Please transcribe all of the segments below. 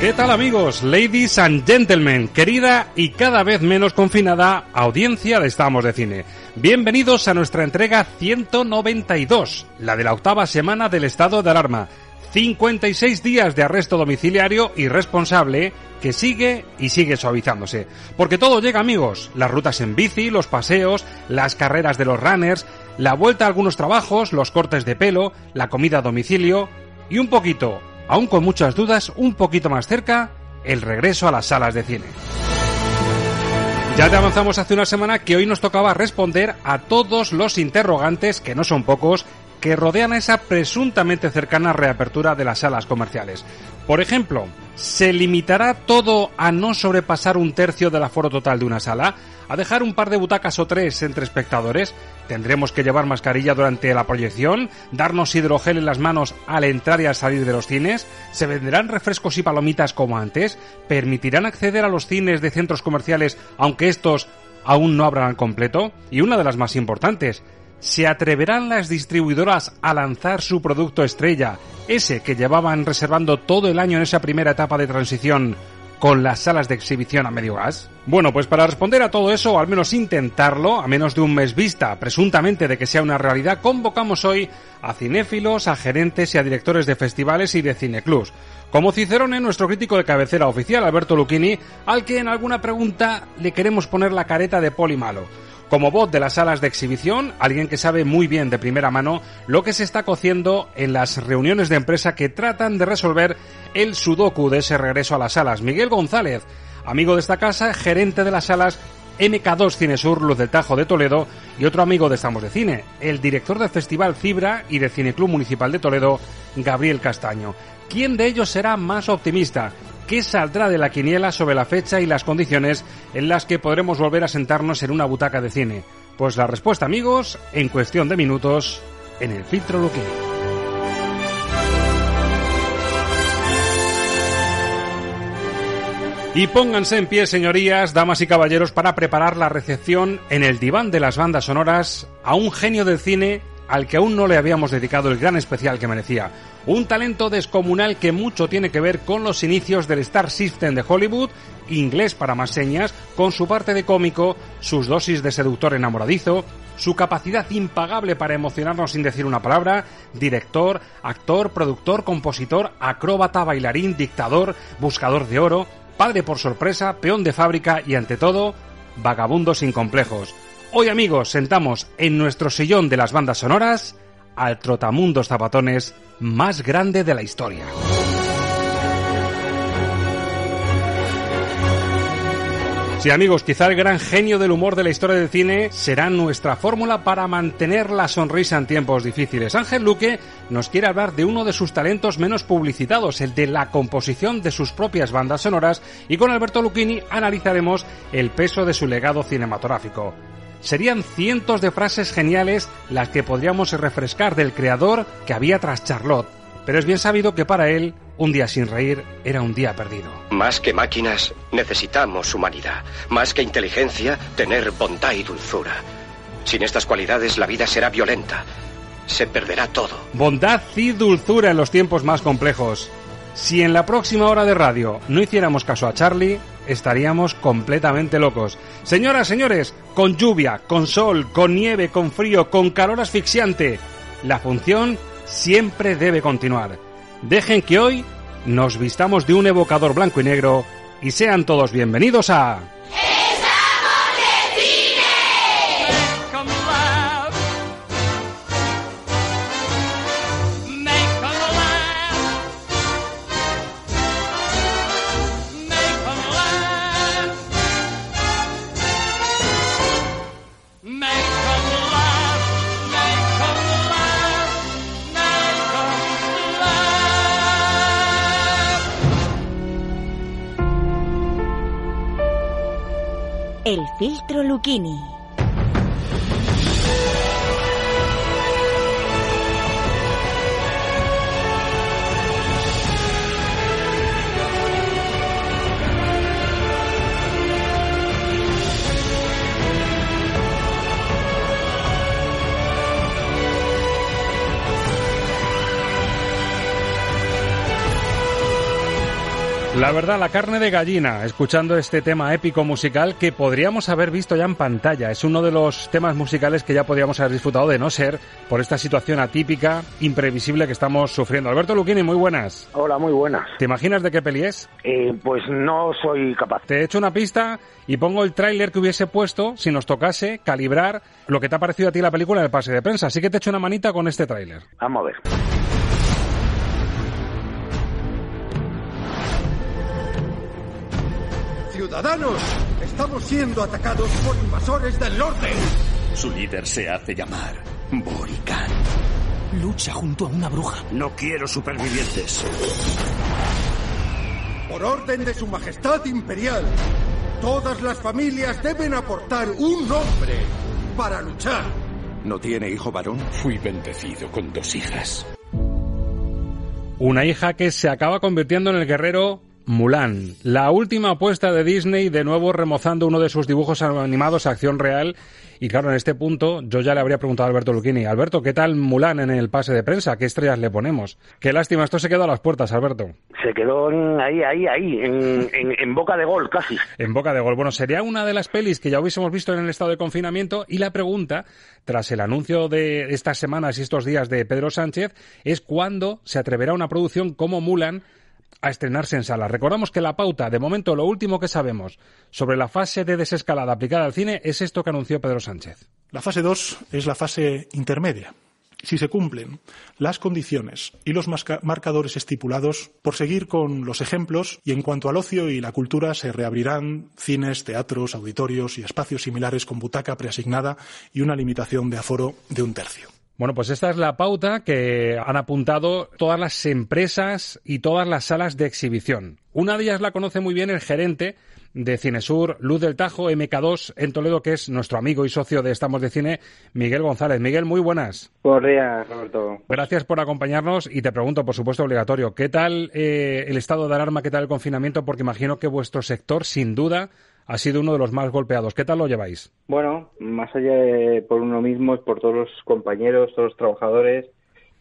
¿Qué tal amigos, ladies and gentlemen, querida y cada vez menos confinada audiencia de Estamos de Cine? Bienvenidos a nuestra entrega 192, la de la octava semana del estado de alarma. 56 días de arresto domiciliario irresponsable que sigue y sigue suavizándose. Porque todo llega amigos, las rutas en bici, los paseos, las carreras de los runners, la vuelta a algunos trabajos, los cortes de pelo, la comida a domicilio y un poquito, aún con muchas dudas, un poquito más cerca, el regreso a las salas de cine. Ya te avanzamos hace una semana que hoy nos tocaba responder a todos los interrogantes, que no son pocos, que rodean a esa presuntamente cercana reapertura de las salas comerciales. Por ejemplo, ¿se limitará todo a no sobrepasar un tercio del aforo total de una sala? ¿A dejar un par de butacas o tres entre espectadores? ¿Tendremos que llevar mascarilla durante la proyección? ¿Darnos hidrogel en las manos al entrar y al salir de los cines? ¿Se venderán refrescos y palomitas como antes? ¿Permitirán acceder a los cines de centros comerciales aunque estos aún no abran al completo? Y una de las más importantes, ¿Se atreverán las distribuidoras a lanzar su producto estrella, ese que llevaban reservando todo el año en esa primera etapa de transición, con las salas de exhibición a medio gas? Bueno, pues para responder a todo eso, o al menos intentarlo, a menos de un mes vista, presuntamente de que sea una realidad, convocamos hoy a cinéfilos, a gerentes y a directores de festivales y de cineclubs. Como Cicerone, nuestro crítico de cabecera oficial, Alberto Lucchini, al que en alguna pregunta le queremos poner la careta de poli malo como voz de las salas de exhibición, alguien que sabe muy bien de primera mano lo que se está cociendo en las reuniones de empresa que tratan de resolver el sudoku de ese regreso a las salas. Miguel González, amigo de esta casa, gerente de las salas MK2 Cinesur Luz del Tajo de Toledo y otro amigo de Estamos de Cine, el director del Festival Fibra y del Cineclub Municipal de Toledo, Gabriel Castaño. ¿Quién de ellos será más optimista? ¿Qué saldrá de la quiniela sobre la fecha y las condiciones en las que podremos volver a sentarnos en una butaca de cine? Pues la respuesta, amigos, en cuestión de minutos, en el filtro Luque. Y pónganse en pie, señorías, damas y caballeros, para preparar la recepción en el diván de las bandas sonoras a un genio del cine al que aún no le habíamos dedicado el gran especial que merecía. Un talento descomunal que mucho tiene que ver con los inicios del Star System de Hollywood, inglés para más señas, con su parte de cómico, sus dosis de seductor enamoradizo, su capacidad impagable para emocionarnos sin decir una palabra, director, actor, productor, compositor, acróbata, bailarín, dictador, buscador de oro, padre por sorpresa, peón de fábrica y ante todo, vagabundo sin complejos. Hoy amigos, sentamos en nuestro sillón de las bandas sonoras al trotamundos zapatones más grande de la historia. Sí amigos, quizá el gran genio del humor de la historia del cine será nuestra fórmula para mantener la sonrisa en tiempos difíciles. Ángel Luque nos quiere hablar de uno de sus talentos menos publicitados, el de la composición de sus propias bandas sonoras, y con Alberto Lucchini analizaremos el peso de su legado cinematográfico. Serían cientos de frases geniales las que podríamos refrescar del creador que había tras Charlotte, pero es bien sabido que para él un día sin reír era un día perdido. Más que máquinas, necesitamos humanidad. Más que inteligencia, tener bondad y dulzura. Sin estas cualidades, la vida será violenta. Se perderá todo. Bondad y dulzura en los tiempos más complejos. Si en la próxima hora de radio no hiciéramos caso a Charlie, estaríamos completamente locos. Señoras, señores, con lluvia, con sol, con nieve, con frío, con calor asfixiante, la función siempre debe continuar. Dejen que hoy nos vistamos de un evocador blanco y negro y sean todos bienvenidos a... El filtro Lucchini. La verdad, la carne de gallina, escuchando este tema épico musical que podríamos haber visto ya en pantalla. Es uno de los temas musicales que ya podríamos haber disfrutado de no ser por esta situación atípica, imprevisible que estamos sufriendo. Alberto Luquini, muy buenas. Hola, muy buenas. ¿Te imaginas de qué peli es? Eh, pues no soy capaz. Te echo una pista y pongo el tráiler que hubiese puesto si nos tocase calibrar lo que te ha parecido a ti la película en el pase de prensa. Así que te echo una manita con este tráiler. Vamos a ver. Ciudadanos, estamos siendo atacados por invasores del norte. Su líder se hace llamar Borican. Lucha junto a una bruja. No quiero supervivientes. Por orden de su majestad imperial, todas las familias deben aportar un nombre para luchar. ¿No tiene hijo varón? Fui bendecido con dos hijas. Una hija que se acaba convirtiendo en el guerrero Mulan, la última apuesta de Disney, de nuevo remozando uno de sus dibujos animados a acción real. Y claro, en este punto yo ya le habría preguntado a Alberto Lucchini, Alberto, ¿qué tal Mulan en el pase de prensa? ¿Qué estrellas le ponemos? Qué lástima, esto se quedó a las puertas, Alberto. Se quedó ahí, ahí, ahí, en, en, en boca de gol casi. En boca de gol. Bueno, sería una de las pelis que ya hubiésemos visto en el estado de confinamiento y la pregunta, tras el anuncio de estas semanas y estos días de Pedro Sánchez, es cuándo se atreverá una producción como Mulan a estrenarse en sala. Recordamos que la pauta, de momento lo último que sabemos sobre la fase de desescalada aplicada al cine es esto que anunció Pedro Sánchez. La fase 2 es la fase intermedia. Si se cumplen las condiciones y los marcadores estipulados, por seguir con los ejemplos y en cuanto al ocio y la cultura se reabrirán cines, teatros, auditorios y espacios similares con butaca preasignada y una limitación de aforo de un tercio. Bueno, pues esta es la pauta que han apuntado todas las empresas y todas las salas de exhibición. Una de ellas la conoce muy bien el gerente de Cinesur, Luz del Tajo, MK2 en Toledo, que es nuestro amigo y socio de Estamos de Cine, Miguel González. Miguel, muy buenas. Buenos días, Roberto. Gracias por acompañarnos y te pregunto, por supuesto, obligatorio, ¿qué tal eh, el estado de alarma, qué tal el confinamiento? Porque imagino que vuestro sector, sin duda, ha sido uno de los más golpeados. ¿Qué tal lo lleváis? Bueno, más allá de por uno mismo, es por todos los compañeros, todos los trabajadores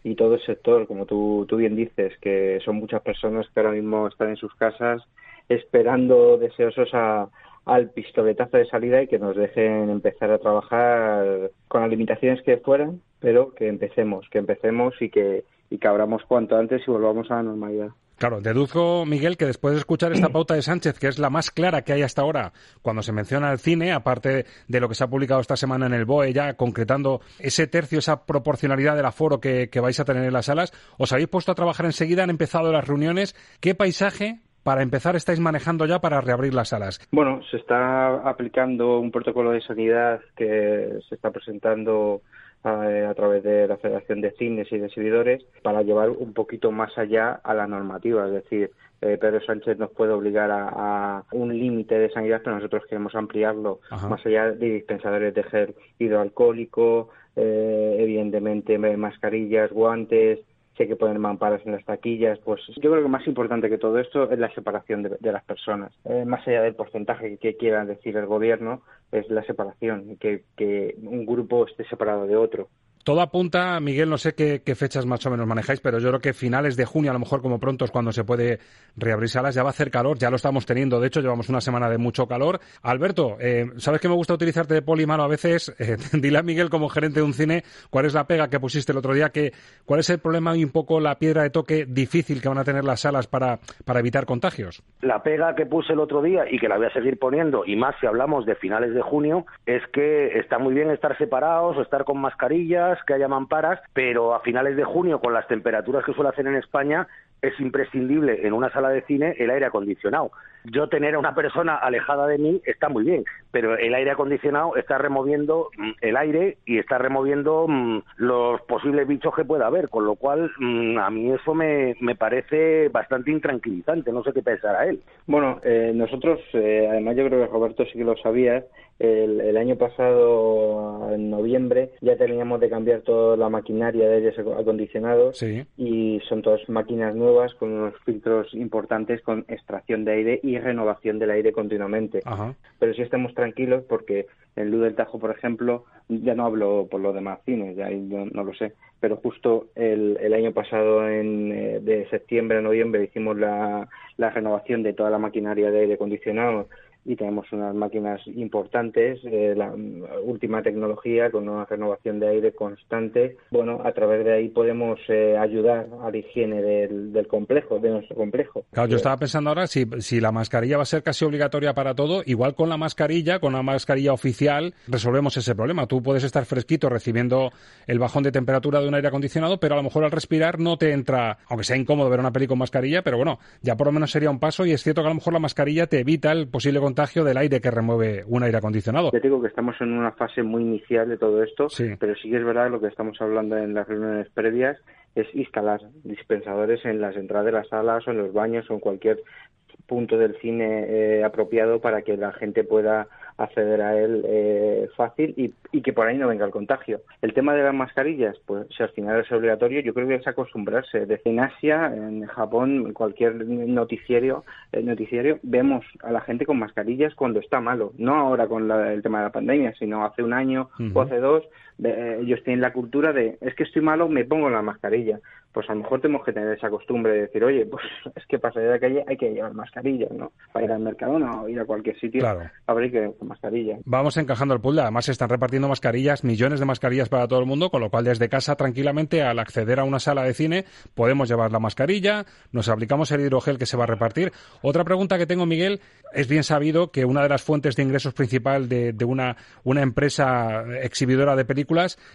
y todo el sector, como tú, tú bien dices, que son muchas personas que ahora mismo están en sus casas esperando deseosos a, al pistoletazo de salida y que nos dejen empezar a trabajar con las limitaciones que fueran, pero que empecemos, que empecemos y que, y que abramos cuanto antes y volvamos a la normalidad. Claro, deduzco, Miguel, que después de escuchar esta pauta de Sánchez, que es la más clara que hay hasta ahora cuando se menciona el cine, aparte de lo que se ha publicado esta semana en el BOE, ya concretando ese tercio, esa proporcionalidad del aforo que, vais a tener en las salas, os habéis puesto a trabajar enseguida, han empezado las reuniones. ¿Qué paisaje para empezar estáis manejando ya para reabrir las salas? Bueno, se está aplicando un protocolo de sanidad que se está presentando a, a, través de la Federación de Cines y de Exhibidores para llevar un poquito más allá a la normativa, es decir, eh, Pedro Sánchez nos puede obligar a, a un límite de sanidad, pero nosotros queremos ampliarlo Ajá. más allá de dispensadores de gel hidroalcohólico, eh, evidentemente mascarillas, guantes, si hay que poner mamparas en las taquillas, pues yo creo que más importante que todo esto es la separación de, las personas. Eh, más allá del porcentaje que quiera decir el gobierno, es la separación, que, que un grupo esté separado de otro todo apunta, Miguel, no sé qué, fechas más o menos manejáis, pero yo creo que finales de junio, a lo mejor como pronto es cuando se puede reabrir salas, ya va a hacer calor, ya lo estamos teniendo, de hecho llevamos una semana de mucho calor. Alberto, eh, ¿sabes que me gusta utilizarte de polimano a veces? Eh, dile a Miguel como gerente de un cine cuál es la pega que pusiste el otro día, que, cuál es el problema y un poco la piedra de toque difícil que van a tener las salas para, para evitar contagios. La pega que puse el otro día y que la voy a seguir poniendo, y más si hablamos de finales de junio, es que está muy bien estar separados o estar con mascarillas que haya mamparas, pero a finales de junio, con las temperaturas que suele hacer en España, es imprescindible en una sala de cine el aire acondicionado yo tener a una persona alejada de mí está muy bien, pero el aire acondicionado está removiendo mm, el aire y está removiendo mm, los posibles bichos que pueda haber, con lo cual mm, a mí eso me, me parece bastante intranquilizante, no sé qué pensará él. Bueno, eh, nosotros, eh, además yo creo que Roberto sí que lo sabía, el, año pasado, en noviembre, ya teníamos de cambiar toda la maquinaria de aire acondicionado y son todas máquinas nuevas con unos filtros importantes con extracción de aire y renovación del aire continuamente. Pero sí estamos tranquilos porque en Luz del Tajo, por ejemplo, ya no hablo por los demás cines, ya no, lo sé, pero justo el, el año pasado, en, eh, de septiembre a noviembre, hicimos la, la renovación de toda la maquinaria de aire acondicionado y tenemos unas máquinas importantes, eh, la última tecnología con una renovación de aire constante. Bueno, a través de ahí podemos eh, ayudar a la higiene del, complejo, de nuestro complejo. Claro, yo estaba pensando ahora si, si la mascarilla va a ser casi obligatoria para todo, igual con la mascarilla, con la mascarilla oficial, resolvemos ese problema. Tú puedes estar fresquito recibiendo el bajón de temperatura de un aire acondicionado, pero a lo mejor al respirar no te entra, aunque sea incómodo ver una peli con mascarilla, pero bueno, ya por lo menos sería un paso y es cierto que a lo mejor la mascarilla te evita el posible contagio del aire que remueve un aire acondicionado. Yo digo que estamos en una fase muy inicial de todo esto, pero sí que es verdad lo que estamos hablando en las reuniones previas es instalar dispensadores en las entradas de las salas o en los baños o en cualquier punto del cine eh, apropiado para que la gente pueda acceder a él eh, fácil y, y, que por ahí no venga el contagio. El tema de las mascarillas, pues si al final es obligatorio, yo creo que es acostumbrarse. Desde en Asia, en Japón, en cualquier noticiario, eh, noticiario, vemos a la gente con mascarillas cuando está malo. No ahora con el tema de la pandemia, sino hace un año o hace dos, eh, ellos tienen la cultura de, es que estoy malo, me pongo la mascarilla pues a lo mejor tenemos que tener esa costumbre de decir, oye, pues es que para salir de la calle hay que llevar mascarilla, ¿no? Para ir al mercado o ir a cualquier sitio, claro. habrá que con mascarilla. Vamos encajando el puzzle. Además, se están repartiendo mascarillas, millones de mascarillas para todo el mundo, con lo cual desde casa, tranquilamente, al acceder a una sala de cine, podemos llevar la mascarilla, nos aplicamos el hidrogel que se va a repartir. Otra pregunta que tengo, Miguel, es bien sabido que una de las fuentes de ingresos principal de, de una, una empresa exhibidora de películas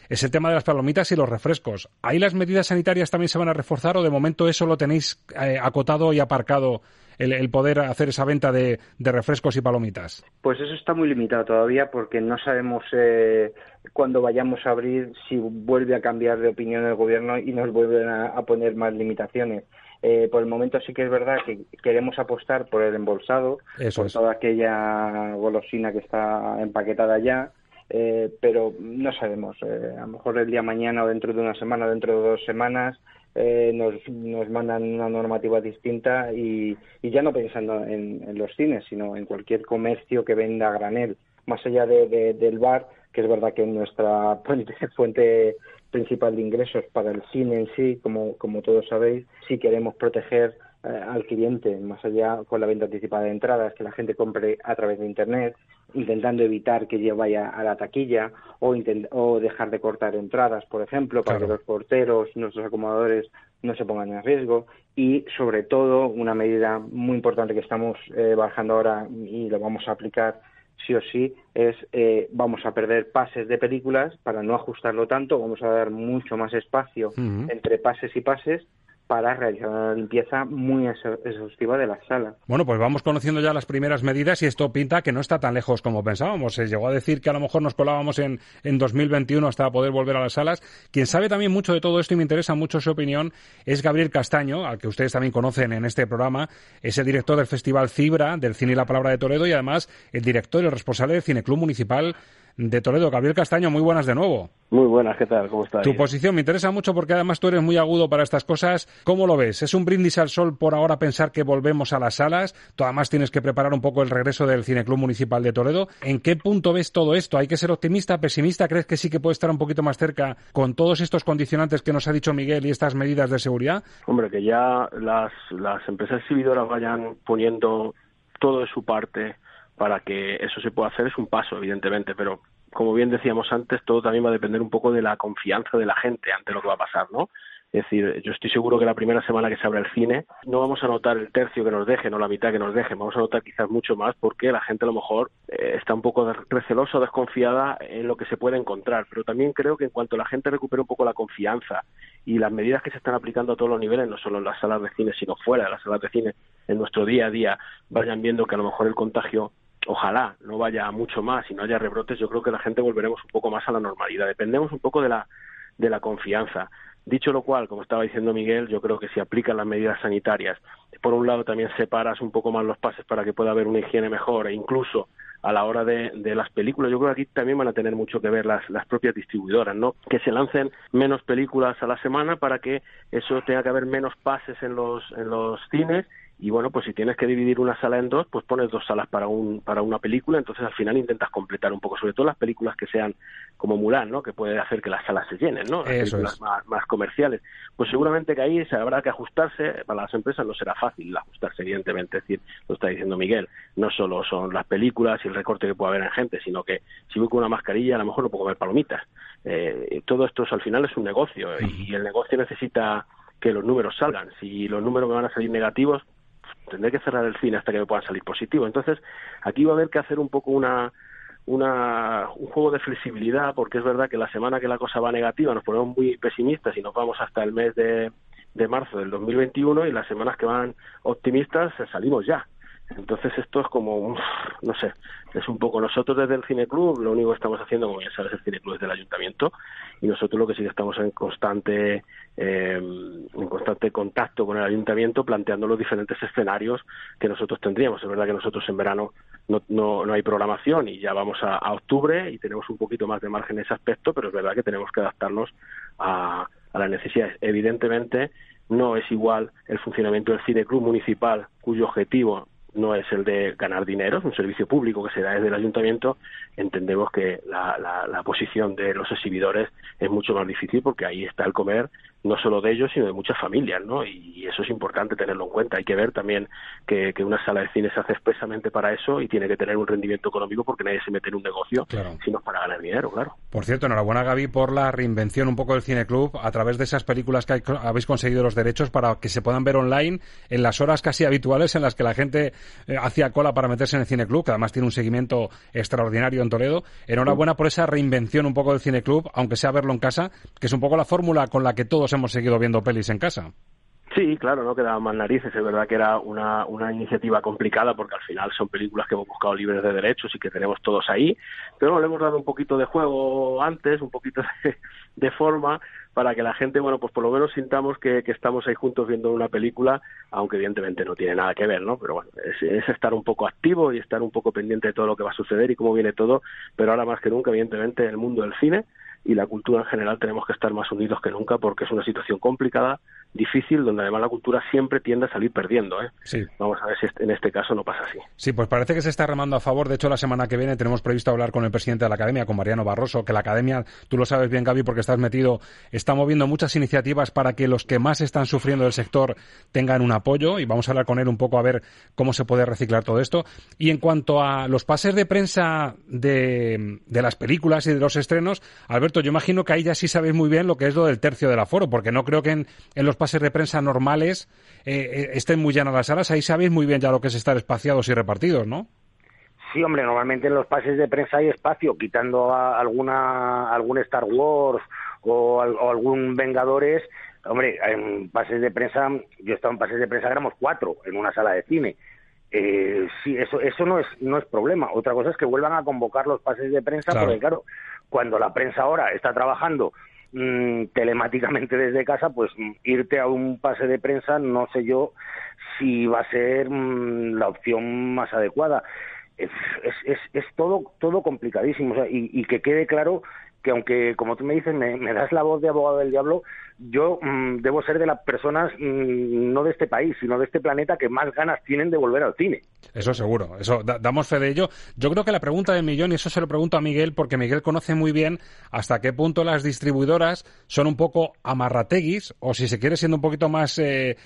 es el tema de las palomitas y los refrescos. ¿Hay las medidas sanitarias también se van a reforzar o de momento eso lo tenéis eh, acotado y aparcado? El, poder hacer esa venta de, refrescos y palomitas? Pues eso está muy limitado todavía porque no sabemos eh, cuándo vayamos a abrir si vuelve a cambiar de opinión el gobierno y nos vuelven a, poner más limitaciones. Eh, por el momento sí que es verdad que queremos apostar por el embolsado, por toda aquella golosina que está empaquetada ya, eh, pero no sabemos. a lo mejor el día mañana o dentro de una semana, dentro de dos semanas, eh, nos, nos mandan una normativa distinta y, y ya no pensando en, los cines, sino en cualquier comercio que venda granel, más allá de, del bar, que es verdad que es nuestra fuente principal de ingresos para el cine en sí, como, como todos sabéis, si queremos proteger eh, al cliente, más allá con la venta anticipada de entradas, que la gente compre a través de Internet, intentando evitar que vaya a la taquilla o, o dejar de cortar entradas, por ejemplo, para que los porteros, nuestros acomodadores no se pongan en riesgo. Y sobre todo una medida muy importante que estamos eh, bajando ahora y lo vamos a aplicar sí o sí es eh, vamos a perder pases de películas para no ajustarlo tanto, vamos a dar mucho más espacio entre pases y pases para realizar una limpieza muy exhaustiva de la sala. Bueno, pues vamos conociendo ya las primeras medidas y esto pinta que no está tan lejos como pensábamos. Se llegó a decir que a lo mejor nos colábamos en, en 2021 hasta poder volver a las salas. Quien sabe también mucho de todo esto y me interesa mucho su opinión es Gabriel Castaño, al que ustedes también conocen en este programa. Es el director del Festival Cibra, del Cine y la Palabra de Toledo y además el director y el responsable del Cineclub Municipal de Toledo. Gabriel Castaño, muy buenas de nuevo. Muy buenas, ¿qué tal? ¿Cómo estás? Tu posición me interesa mucho porque además tú eres muy agudo para estas cosas. ¿Cómo lo ves? ¿Es un brindis al sol por ahora pensar que volvemos a las salas? Tú además tienes que preparar un poco el regreso del Cineclub Municipal de Toledo. ¿En qué punto ves todo esto? ¿Hay que ser optimista, pesimista? ¿Crees que sí que puede estar un poquito más cerca con todos estos condicionantes que nos ha dicho Miguel y estas medidas de seguridad? Hombre, que ya las, las empresas exhibidoras vayan poniendo todo de su parte para que eso se pueda hacer es un paso, evidentemente, pero como bien decíamos antes, todo también va a depender un poco de la confianza de la gente ante lo que va a pasar, ¿no? Es decir, yo estoy seguro que la primera semana que se abra el cine no vamos a notar el tercio que nos dejen o la mitad que nos dejen, vamos a notar quizás mucho más porque la gente a lo mejor eh, está un poco recelosa o desconfiada en lo que se puede encontrar. Pero también creo que en cuanto la gente recupere un poco la confianza y las medidas que se están aplicando a todos los niveles, no solo en las salas de cine, sino fuera de las salas de cine, en nuestro día a día, vayan viendo que a lo mejor el contagio ojalá no vaya mucho más y no haya rebrotes, yo creo que la gente volveremos un poco más a la normalidad. Dependemos un poco de la, de la confianza. Dicho lo cual, como estaba diciendo Miguel, yo creo que si aplican las medidas sanitarias, por un lado también separas un poco más los pases para que pueda haber una higiene mejor e incluso a la hora de, de, las películas, yo creo que aquí también van a tener mucho que ver las, las propias distribuidoras, ¿no? Que se lancen menos películas a la semana para que eso tenga que haber menos pases en los, en los cines y bueno, pues si tienes que dividir una sala en dos, pues pones dos salas para un para una película, entonces al final intentas completar un poco, sobre todo las películas que sean como Mulan, ¿no? Que puede hacer que las salas se llenen, ¿no? Las películas más, más, comerciales. Pues seguramente que ahí se habrá que ajustarse, para las empresas no será fácil ajustarse, evidentemente, es decir, lo está diciendo Miguel, no solo son las películas y el recorte que puede haber en gente, sino que si voy con una mascarilla a lo mejor no puedo comer palomitas. Eh, todo esto al final es un negocio y el negocio necesita que los números salgan. Si los números me van a salir negativos, tendré que cerrar el cine hasta que me puedan salir positivo. Entonces, aquí va a haber que hacer un poco una, una, un juego de flexibilidad, porque es verdad que la semana que la cosa va negativa nos ponemos muy pesimistas y nos vamos hasta el mes de, de marzo del 2021 y las semanas que van optimistas salimos ya. Entonces esto es como, no sé, es un poco nosotros desde el cineclub, lo único que estamos haciendo, como ya sabes, el cineclub es del ayuntamiento y nosotros lo que sí que estamos en constante, eh, en constante contacto con el ayuntamiento planteando los diferentes escenarios que nosotros tendríamos. Es verdad que nosotros en verano no, no, no hay programación y ya vamos a, a octubre y tenemos un poquito más de margen en ese aspecto, pero es verdad que tenemos que adaptarnos a, a las necesidades. Evidentemente, no es igual el funcionamiento del cineclub municipal, cuyo objetivo no es el de ganar dinero, es un servicio público que se da desde el ayuntamiento, entendemos que la, la, la, posición de los exhibidores es mucho más difícil porque ahí está el comer no solo de ellos, sino de muchas familias, ¿no? Y eso es importante tenerlo en cuenta. Hay que ver también que, que una sala de cine se hace expresamente para eso y tiene que tener un rendimiento económico porque nadie se mete en un negocio claro. sino para ganar dinero, claro. Por cierto, enhorabuena Gaby por la reinvención un poco del cineclub a través de esas películas que habéis conseguido los derechos para que se puedan ver online en las horas casi habituales en las que la gente eh, hacía cola para meterse en el cineclub, que además tiene un seguimiento extraordinario en Toledo. Enhorabuena por esa reinvención un poco del cineclub, aunque sea verlo en casa, que es un poco la fórmula con la que todos hemos seguido viendo pelis en casa. Sí, claro, no quedaban más narices. Es verdad que era una, una iniciativa complicada porque al final son películas que hemos buscado libres de derechos y que tenemos todos ahí, pero le hemos dado un poquito de juego antes, un poquito de, de forma para que la gente, bueno, pues por lo menos sintamos que, que, estamos ahí juntos viendo una película, aunque evidentemente no tiene nada que ver, ¿no? Pero bueno, es, es, estar un poco activo y estar un poco pendiente de todo lo que va a suceder y cómo viene todo, pero ahora más que nunca, evidentemente, el mundo del cine y la cultura en general tenemos que estar más unidos que nunca porque es una situación complicada, difícil, donde además la cultura siempre tiende a salir perdiendo. ¿eh? Sí. Vamos a ver si en este caso no pasa así. Sí, pues parece que se está remando a favor. De hecho, la semana que viene tenemos previsto hablar con el presidente de la Academia, con Mariano Barroso, que la Academia, tú lo sabes bien, Gaby, porque estás metido, está moviendo muchas iniciativas para que los que más están sufriendo del sector tengan un apoyo y vamos a hablar con él un poco a ver cómo se puede reciclar todo esto. Y en cuanto a los pases de prensa de, de las películas y de los estrenos, Alberto, yo imagino que ahí ya sí sabéis muy bien lo que es lo del tercio del aforo, porque no creo que en, en los pases de prensa normales eh, estén muy llenas las salas. Ahí sabéis muy bien ya lo que es estar espaciados y repartidos, ¿no? Sí, hombre, normalmente en los pases de prensa hay espacio, quitando a alguna algún Star Wars o, o algún Vengadores. Hombre, en pases de prensa, yo he estado en pases de prensa, éramos cuatro en una sala de cine. Eh, sí, eso, eso no es, no es problema. Otra cosa es que vuelvan a convocar los pases de prensa, claro. porque claro, cuando la prensa ahora está trabajando mmm, telemáticamente desde casa, pues irte a un pase de prensa no sé yo si va a ser mmm, la opción más adecuada. es, todo todo complicadísimo y, y, que quede claro que aunque, como tú me dices, me, das la voz de abogado del diablo, yo mm, debo ser de las personas, mm, no de este país, sino de este planeta que más ganas tienen de volver al cine. Eso seguro, eso damos fe de ello. Yo creo que la pregunta del millón, y eso se lo pregunto a Miguel, porque Miguel conoce muy bien hasta qué punto las distribuidoras son un poco amarrateguis, o si se quiere siendo un poquito más, eh,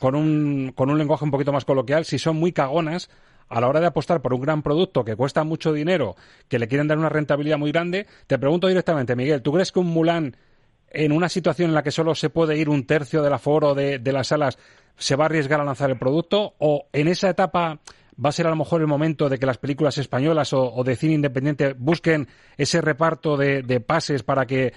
con, un, con un lenguaje un poquito más coloquial, si son muy cagonas a la hora de apostar por un gran producto que cuesta mucho dinero, que le quieren dar una rentabilidad muy grande, te pregunto directamente, Miguel, ¿tú crees que un Mulan, en una situación en la que solo se puede ir un tercio del aforo de, de las salas, se va a arriesgar a lanzar el producto? ¿O en esa etapa va a ser a lo mejor el momento de que las películas españolas o, de cine independiente busquen ese reparto de, de pases para, que,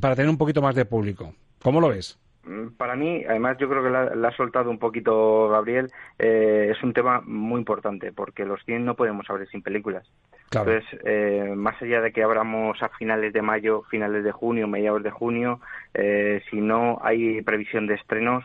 para tener un poquito más de público? ¿Cómo lo ves? Mm, para mí, además yo creo que la, ha soltado un poquito Gabriel, eh, es un tema muy importante porque los cines no podemos abrir sin películas. Entonces, eh, más allá de que abramos a finales de mayo, finales de junio, mediados de junio, eh, si no hay previsión de estrenos,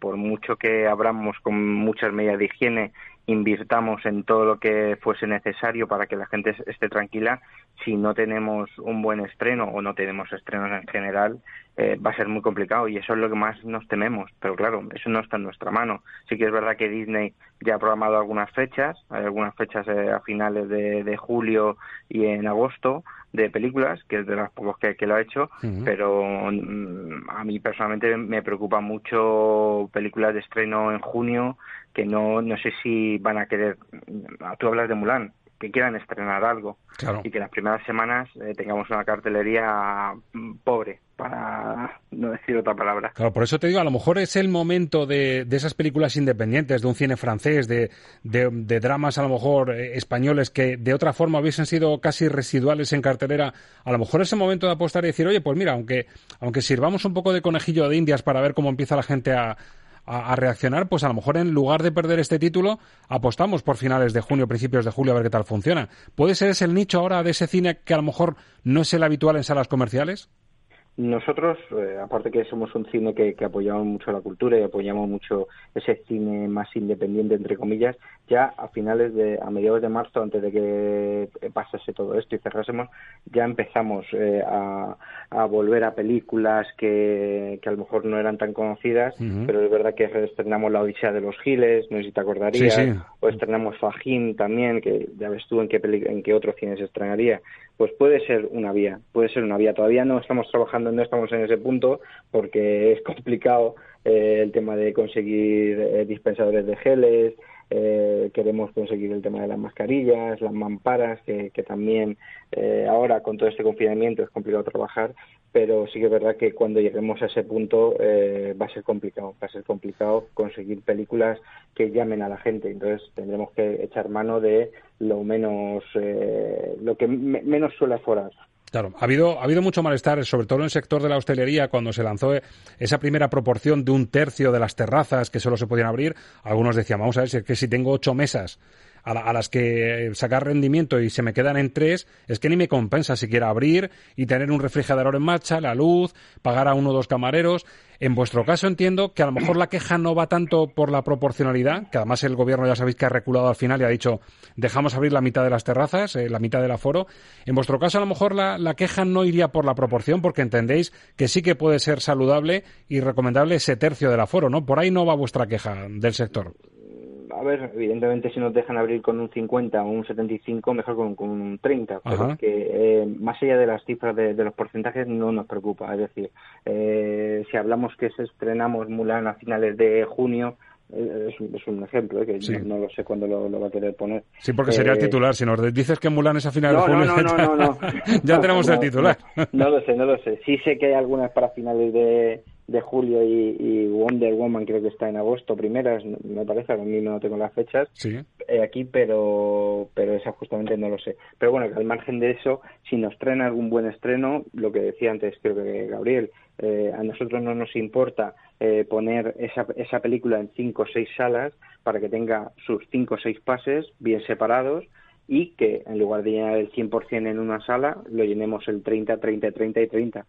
por mucho que abramos con muchas medidas de higiene invirtamos en todo lo que fuese necesario para que la gente esté tranquila, si no tenemos un buen estreno o no tenemos estrenos en general, eh, va a ser muy complicado y eso es lo que más nos tememos. Pero claro, eso no está en nuestra mano. Sí que es verdad que Disney ya ha programado algunas fechas, hay algunas fechas eh, a finales de, julio y en agosto de películas, que es de las pocos que, lo ha hecho, pero mm, a mí personalmente me preocupa mucho películas de estreno en junio que no, no sé si van a querer. Tú hablas de Mulan, que quieran estrenar algo y que las primeras semanas eh, tengamos una cartelería mm, pobre, para no decir otra palabra. Claro, por eso te digo, a lo mejor es el momento de, de esas películas independientes, de un cine francés, de, de, dramas a lo mejor eh, españoles que de otra forma hubiesen sido casi residuales en cartelera. A lo mejor es el momento de apostar y decir, oye, pues mira, aunque, aunque sirvamos un poco de conejillo de indias para ver cómo empieza la gente a, a, reaccionar, pues a lo mejor en lugar de perder este título, apostamos por finales de junio, principios de julio, a ver qué tal funciona. ¿Puede ser ese el nicho ahora de ese cine que a lo mejor no es el habitual en salas comerciales? Nosotros, eh, aparte que somos un cine que, apoyamos mucho la cultura y apoyamos mucho ese cine más independiente, entre comillas, ya a finales de, a mediados de marzo, antes de que pasase todo esto y cerrásemos, ya empezamos eh, a, volver a películas que, que, a lo mejor no eran tan conocidas, pero es verdad que estrenamos La Odisea de los Giles, no sé si te acordarías, o estrenamos Fajín también, que ya ves tú en qué, en qué otro cine se estrenaría pues puede ser una vía, puede ser una vía. Todavía no estamos trabajando, no estamos en ese punto porque es complicado eh, el tema de conseguir eh, dispensadores de geles, eh, queremos conseguir el tema de las mascarillas, las mamparas, que, también eh, ahora con todo este confinamiento es complicado trabajar, pero sí que es verdad que cuando lleguemos a ese punto eh, va a ser complicado, va a ser complicado conseguir películas que llamen a la gente, entonces tendremos que echar mano de lo menos, lo que menos suele aforar. Claro, ha habido, ha habido mucho malestar, sobre todo en el sector de la hostelería, cuando se lanzó esa primera proporción de un tercio de las terrazas que solo se podían abrir. Algunos decían, vamos a ver, si es que si tengo ocho mesas a, las que sacar rendimiento y se me quedan en tres, es que ni me compensa siquiera abrir y tener un refrigerador en marcha, la luz, pagar a uno o dos camareros. En vuestro caso entiendo que a lo mejor la queja no va tanto por la proporcionalidad, que además el gobierno ya sabéis que ha reculado al final y ha dicho dejamos abrir la mitad de las terrazas, eh, la mitad del aforo. En vuestro caso a lo mejor la, la queja no iría por la proporción porque entendéis que sí que puede ser saludable y recomendable ese tercio del aforo, ¿no? Por ahí no va vuestra queja del sector a ver, evidentemente si nos dejan abrir con un 50 o un 75, mejor con, con un 30, pero es que eh, más allá de las cifras de, los porcentajes no nos preocupa, es decir, eh, si hablamos que se estrenamos Mulan a finales de junio, eh, es, un ejemplo, que no, lo sé cuándo lo, va a querer poner. Sí, porque sería el titular. Si nos dices que Mulan es a finales de junio, no, no, ya tenemos el titular. no lo sé, no lo sé. Sí sé que hay algunas para finales de, de julio y, Wonder Woman creo que está en agosto primeras me parece a mí no tengo las fechas eh, aquí pero pero esa justamente no lo sé. Pero bueno que al margen de eso si nos traen algún buen estreno lo que decía antes creo que Gabriel eh, a nosotros no nos importa eh, poner esa, esa película en cinco o seis salas para que tenga sus cinco o seis pases bien separados y que en lugar de llenar el 100% en una sala lo llenemos el 30, 30, 30 y 30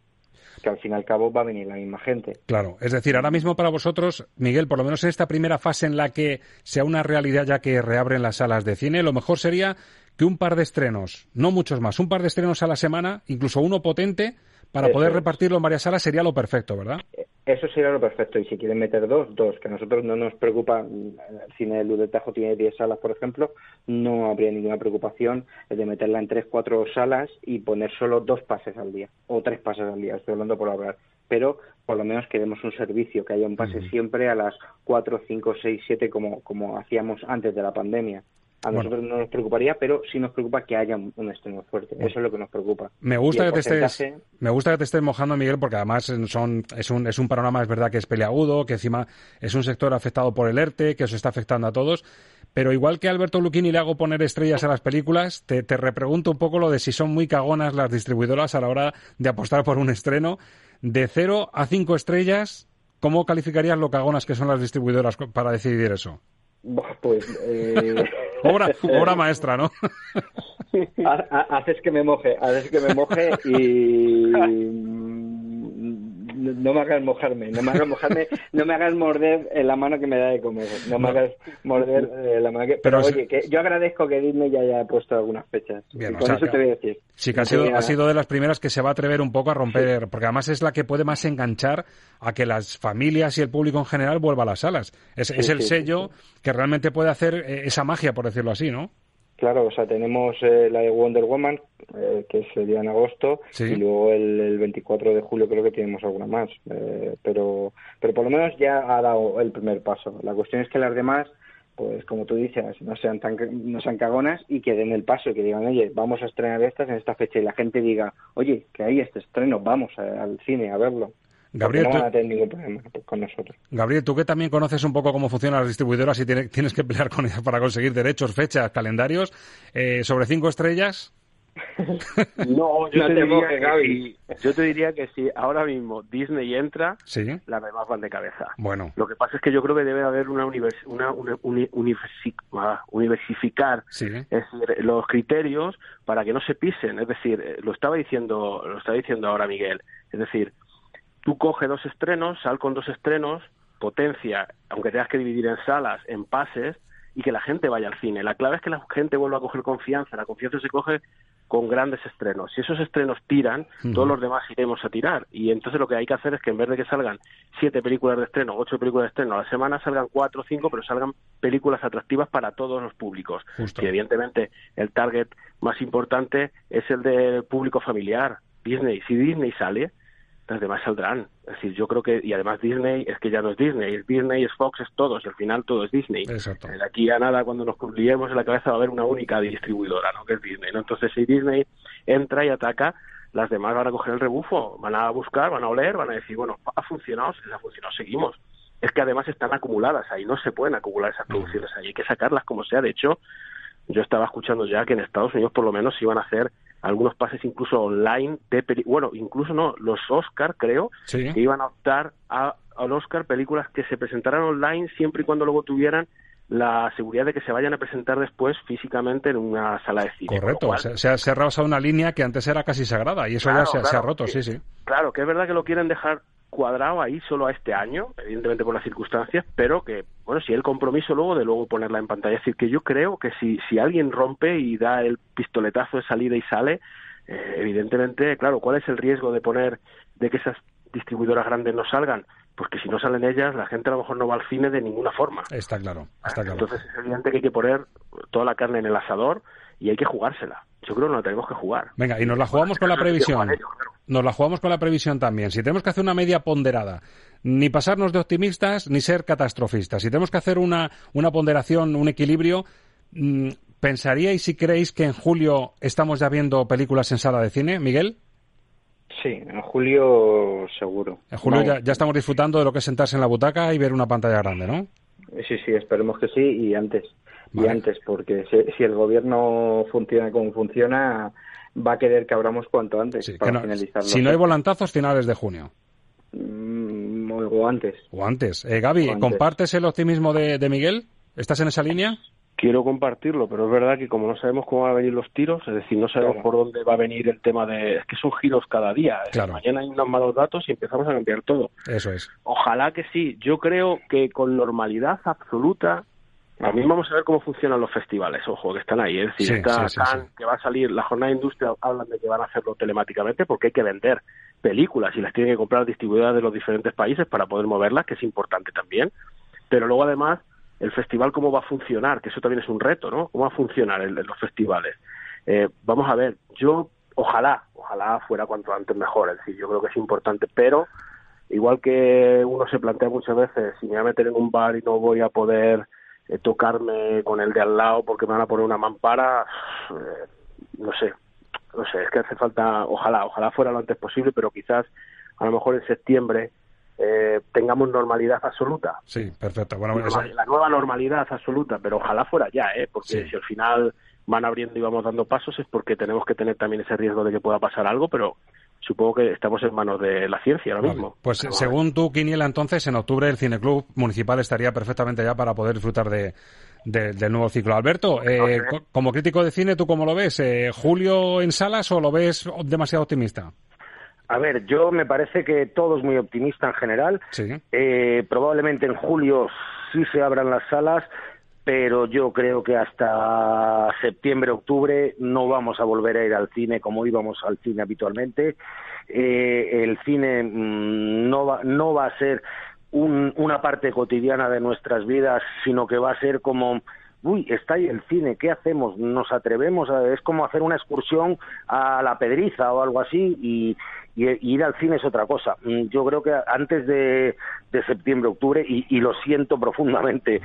que al fin y al cabo va a venir la misma gente. Claro, es decir, ahora mismo para vosotros, Miguel, por lo menos en esta primera fase en la que sea una realidad ya que reabren las salas de cine, lo mejor sería que un par de estrenos, no muchos más, un par de estrenos a la semana, incluso uno potente, para poder repartirlo en varias salas sería lo perfecto, ¿verdad? Eso sería lo perfecto. Y si quieren meter dos, dos. Que a nosotros no nos preocupa. El cine de Luz de Tajo tiene 10 salas, por ejemplo. No habría ninguna preocupación de meterla en tres, cuatro salas y poner solo dos pases al día. O tres pases al día. Estoy hablando por hablar. Pero por lo menos queremos un servicio, que haya un pase siempre a las cuatro, cinco, seis, siete, como, como hacíamos antes de la pandemia. A nosotros no nos preocuparía, pero sí nos preocupa que haya un estreno fuerte. Eso es lo que nos preocupa. Me gusta que te estés, me gusta que te estés mojando, Miguel, porque además son, es un, es un panorama, es verdad que es peleagudo, que encima es un sector afectado por el ERTE, que os está afectando a todos. Pero igual que a Alberto Luquini le hago poner estrellas a las películas, te, te repregunto un poco lo de si son muy cagonas las distribuidoras a la hora de apostar por un estreno. De cero a cinco estrellas, ¿cómo calificarías lo cagonas que son las distribuidoras para decidir eso? Pues. Eh... obra, obra maestra, ¿no? haces que me moje, haces que me moje y no me hagas mojarme, no me hagas mojarme, no me hagas morder la mano que me da de comer, no me hagas morder eh, la mano que... Pero, oye, que yo agradezco que Disney ya haya puesto algunas fechas. Bien, con eso te voy a decir. Sí, que ha sido, ha sido de las primeras que se va a atrever un poco a romper, porque además es la que puede más enganchar a que las familias y el público en general vuelva a las salas. Es, es el sello que realmente puede hacer eh, esa magia, por decirlo así, ¿no? Claro, o sea, tenemos eh, la de Wonder Woman, eh, que sería en agosto, y luego el, 24 de julio creo que tenemos alguna más. Eh, pero, pero por lo menos ya ha dado el primer paso. La cuestión es que las demás, pues como tú dices, no sean tan no sean cagonas y que den el paso, y que digan, oye, vamos a estrenar estas en esta fecha, y la gente diga, oye, que hay este estreno, vamos al cine a verlo. Gabriel, no van a tener ningún problema con nosotros. Gabriel, tú que también conoces un poco cómo funcionan las distribuidoras y tienes que pelear con ellas para conseguir derechos, fechas, calendarios, eh, sobre cinco estrellas. no, yo, te diría que yo te diría que si ahora mismo Disney entra, ¿Sí? las demás van de cabeza. Bueno. Lo que pasa es que yo creo que debe haber una, univers, una, ah, universificar los criterios para que no se pisen. Es decir, eh, lo estaba diciendo, lo estaba diciendo ahora Miguel. Es decir, Tú coge dos estrenos, sal con dos estrenos, potencia, aunque tengas que dividir en salas, en pases, y que la gente vaya al cine. La clave es que la gente vuelva a coger confianza. La confianza se coge con grandes estrenos. Si esos estrenos tiran, todos los demás iremos a tirar. Y entonces lo que hay que hacer es que en vez de que salgan siete películas de estreno, ocho películas de estreno a la semana, salgan cuatro o cinco, pero salgan películas atractivas para todos los públicos. Y evidentemente el target más importante es el del público familiar. Disney, si Disney sale, las demás saldrán. Es decir, yo creo que, y además Disney es que ya no es Disney, es Disney, es Fox, es todos, y al final todo es Disney. Exacto. De aquí a nada, cuando nos liemos en la cabeza va a haber una única distribuidora, ¿no? Que es Disney, ¿no? Entonces, si Disney entra y ataca, las demás van a coger el rebufo, van a buscar, van a oler, van a decir, bueno, ha funcionado, si ha funcionado, seguimos. Es que además están acumuladas ahí, no se pueden acumular esas producciones ahí, hay que sacarlas como sea. De hecho, yo estaba escuchando ya que en Estados Unidos por lo menos iban a hacer algunos pases incluso online de bueno incluso no los Oscar creo que iban a optar a, al Oscar películas que se presentaran online siempre y cuando luego tuvieran la seguridad de que se vayan a presentar después físicamente en una sala de cine. Correcto, se, ha, cerrado una línea que antes era casi sagrada y eso ya se, se, ha roto, sí, sí. Claro, que es verdad que lo quieren dejar cuadrado ahí solo a este año, evidentemente por las circunstancias, pero que, bueno, si el compromiso luego de luego ponerla en pantalla. Es decir, que yo creo que si, si alguien rompe y da el pistoletazo de salida y sale, eh, evidentemente, claro, ¿cuál es el riesgo de poner, de que esas distribuidoras grandes no salgan? Pues que si no salen ellas, la gente a lo mejor no va al cine de ninguna forma. Está claro, está claro. Entonces es evidente que hay que poner toda la carne en el asador y hay que jugársela. Yo creo que no la tenemos que jugar. Venga, y nos la jugamos con la previsión nos la jugamos con la previsión también. Si tenemos que hacer una media ponderada, ni pasarnos de optimistas ni ser catastrofistas. Si tenemos que hacer una, una ponderación, un equilibrio, mm, ¿pensaríais si creéis que en julio estamos ya viendo películas en sala de cine, Miguel? Sí, en julio seguro. En julio ya, ya, estamos disfrutando de lo que es sentarse en la butaca y ver una pantalla grande, ¿no? Sí, sí, esperemos que sí y antes. Y antes, porque si el gobierno funciona como funciona, va a querer que abramos cuanto antes para Si no hay volantazos, finales de junio. Mm, o antes. O antes. Eh, Gaby, ¿compartes el optimismo de, Miguel? ¿Estás en esa línea? quiero compartirlo, pero es verdad que como no sabemos cómo van a venir los tiros, es decir, no sabemos por dónde va a venir el tema de... Es que son giros cada día. Mañana hay unos malos datos y empezamos a cambiar todo. Eso es. Ojalá que sí. Yo creo que con normalidad absoluta... A mí vamos a ver cómo funcionan los festivales, ojo, que están ahí. Es decir, está que va a salir, la jornada de industria hablan de que van a hacerlo telemáticamente porque hay que vender películas y las tienen que comprar distribuidoras de los diferentes países para poder moverlas, que es importante también. Pero luego además el festival cómo va a funcionar, que eso también es un reto, ¿no? ¿Cómo va a funcionar el, los festivales? Eh, vamos a ver, yo ojalá, ojalá fuera cuanto antes mejor, es decir, yo creo que es importante, pero igual que uno se plantea muchas veces, si me voy a meter en un bar y no voy a poder eh, tocarme con el de al lado porque me van a poner una mampara, eh, no sé, no sé, es que hace falta, ojalá, ojalá fuera lo antes posible, pero quizás a lo mejor en septiembre eh, tengamos normalidad absoluta. Sí, perfecto. Bueno, La nueva normalidad absoluta, pero ojalá fuera ya, ¿eh? porque si al final van abriendo y vamos dando pasos es porque tenemos que tener también ese riesgo de que pueda pasar algo, pero supongo que estamos en manos de la ciencia ahora mismo. Pues según tú, Quiniela, entonces en octubre el Cineclub Municipal estaría perfectamente ya para poder disfrutar de, del nuevo ciclo. Alberto, eh, como crítico de cine, ¿tú cómo lo ves? Eh, ¿Julio en salas o lo ves demasiado optimista? A ver, yo me parece que todo es muy optimista en general. Eh, probablemente en julio sí se abran las salas, pero yo creo que hasta septiembre, octubre no vamos a volver a ir al cine como íbamos al cine habitualmente. Eh, el cine mm, no, va, no va a ser una parte cotidiana de nuestras vidas, sino que va a ser como uy, está ahí el cine, ¿qué hacemos? ¿Nos atrevemos? A, es como hacer una excursión a la Pedriza o algo así y, ir al cine es otra cosa. Mm, yo creo que antes de, septiembre, octubre, y, lo siento profundamente,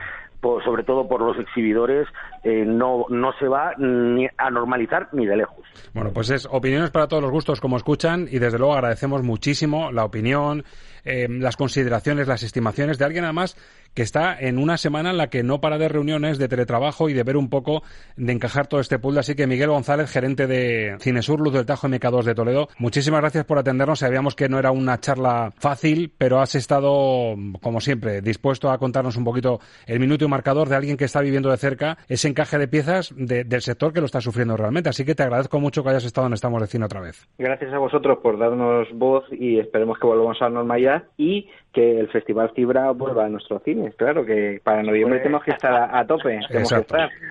sobre todo por los exhibidores, eh, no, no se va ni a normalizar ni de lejos. Bueno, pues es opiniones para todos los gustos, como escuchan, y desde luego agradecemos muchísimo la opinión, eh, las consideraciones, las estimaciones de alguien además que está en una semana en la que no para de reuniones, de teletrabajo y de ver un poco, de encajar todo este pool. Así que Miguel González, gerente de Cinesur, Luz del Tajo MK2 de Toledo, muchísimas gracias por atendernos. Sabíamos que no era una charla fácil, pero has estado, como siempre, dispuesto a contarnos un poquito el minuto y marcador de alguien que está viviendo de cerca ese encaje de piezas del sector que lo está sufriendo realmente. Así que te agradezco mucho que hayas estado en Estamos de Cine otra vez. Gracias a vosotros por darnos voz y esperemos que volvamos a la normalidad y que el Festival Fibra vuelva a nuestro cine. Claro que para noviembre pues, tenemos que estar a, tope.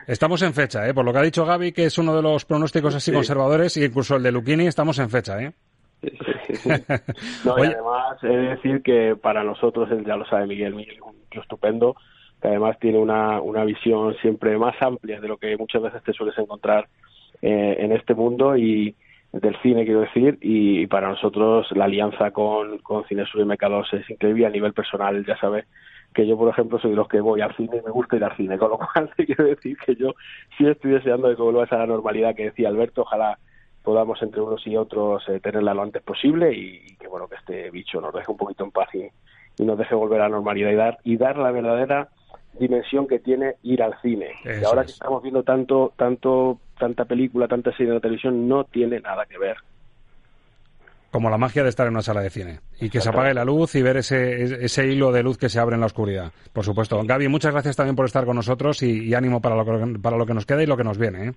Estamos en fecha, ¿eh? por lo que ha dicho Gaby, que es uno de los pronósticos así conservadores, y incluso el de Luquini, estamos en fecha. ¿eh? no, y además he de decir que para nosotros, ya lo sabe Miguel, Miguel es un tío estupendo, que además tiene una, una visión siempre más amplia de lo que muchas veces te sueles encontrar eh, en este mundo y, del cine, quiero decir, y, para nosotros la alianza con, con Cinesur y Mecados es increíble a nivel personal, ya sabes que yo, por ejemplo, soy de los que voy al cine y me gusta ir al cine, con lo cual quiero decir que yo sí estoy deseando de que vuelva a la normalidad que decía Alberto, ojalá podamos entre unos y otros eh, tenerla lo antes posible y, que bueno que este bicho nos deje un poquito en paz y, nos deje volver a la normalidad y dar y dar la verdadera dimensión que tiene ir al cine. y ahora que estamos viendo tanto tanto tanta película, tanta serie de televisión, no tiene nada que ver. Como la magia de estar en una sala de cine. Y que se apague la luz y ver ese, ese hilo de luz que se abre en la oscuridad. Por supuesto. Gaby, muchas gracias también por estar con nosotros y, ánimo para lo, que, para lo que nos queda y lo que nos viene. ¿eh?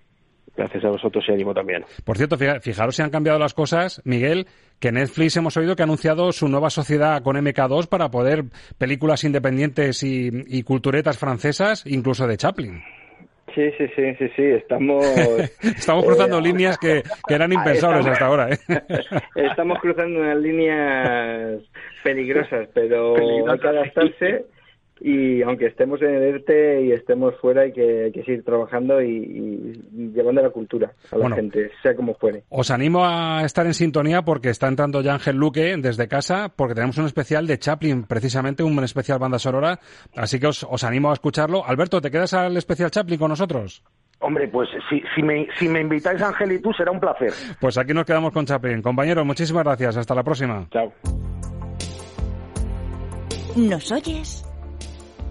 Gracias a vosotros y ánimo también. Por cierto, fijaros si han cambiado las cosas, Miguel, que Netflix hemos oído que ha anunciado su nueva sociedad con MK2 para poder películas independientes y, y culturetas francesas, incluso de Chaplin. Sí, sí, sí, sí, sí, estamos... estamos cruzando eh, líneas que, eran impensables hasta ahora, ¿eh? estamos cruzando unas líneas peligrosas, pero hay que adaptarse y aunque estemos en el ERTE y estemos fuera hay que, hay que seguir trabajando y, llevando la cultura a la gente, sea como fuere. Os animo a estar en sintonía porque está entrando ya Ángel Luque desde casa porque tenemos un especial de Chaplin, precisamente un especial banda sonora, así que os, os animo a escucharlo. Alberto, ¿te quedas al especial Chaplin con nosotros? Hombre, pues si, si, me, si me invitáis Ángel y tú será un placer. Pues aquí nos quedamos con Chaplin. Compañeros, muchísimas gracias. Hasta la próxima. Chao. ¿Nos oyes?